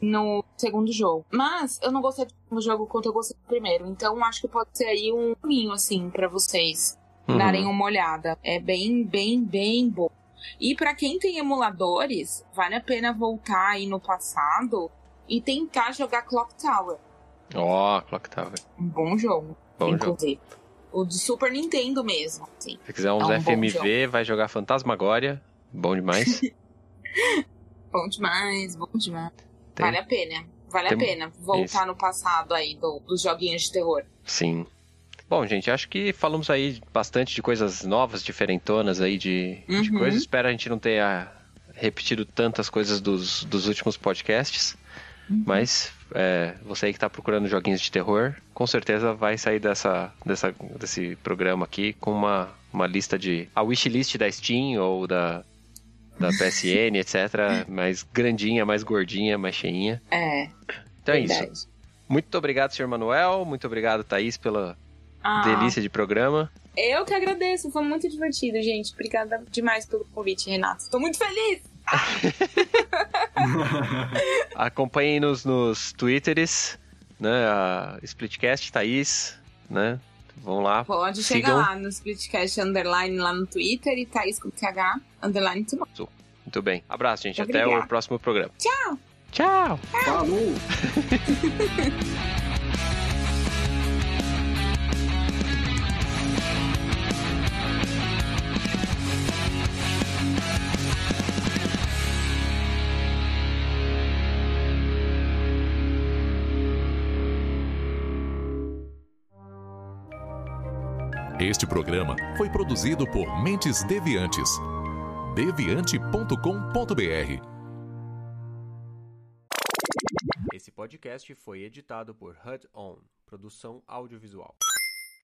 no segundo jogo. Mas eu não gostei do jogo quanto eu gostei do primeiro. Então acho que pode ser aí um caminho, assim, para vocês uhum. darem uma olhada. É bem, bem, bem bom. E para quem tem emuladores, vale a pena voltar aí no passado e tentar jogar Clock Tower. Ó, oh, Clock Tower. Um bom jogo, bom inclusive. Jogo. O de Super Nintendo mesmo. Assim. Se quiser uns é um FMV, vai jogar Fantasmagória. Bom demais. (laughs) bom demais, bom demais. Tem... Vale a pena. Vale Tem... a pena voltar Isso. no passado aí do, dos joguinhos de terror. Sim. Bom, gente, acho que falamos aí bastante de coisas novas, diferentonas aí de, uhum. de coisas. Espero a gente não tenha repetido tantas coisas dos, dos últimos podcasts. Uhum. Mas é, você aí que está procurando joguinhos de terror, com certeza vai sair dessa, dessa, desse programa aqui com uma, uma lista de. a wishlist da Steam ou da, da (laughs) PSN, etc. Mais grandinha, mais gordinha, mais cheinha. É. Então verdade. é isso. Muito obrigado, senhor Manuel. Muito obrigado, Thaís, pela ah. delícia de programa. Eu que agradeço, foi muito divertido, gente. Obrigada demais pelo convite, Renato. Estou muito feliz! (laughs) Acompanhem-nos nos Twitters, né? A Splitcast, Thaís, né? Vão lá. Pode chegar lá no Splitcast Underline lá no Twitter e Thaís com TH Underline tudo. Muito bem. Abraço, gente. Até o próximo programa. Tchau! Tchau! Falou! (laughs) Este programa foi produzido por Mentes Deviantes. deviante.com.br. Esse podcast foi editado por HUD On, produção audiovisual.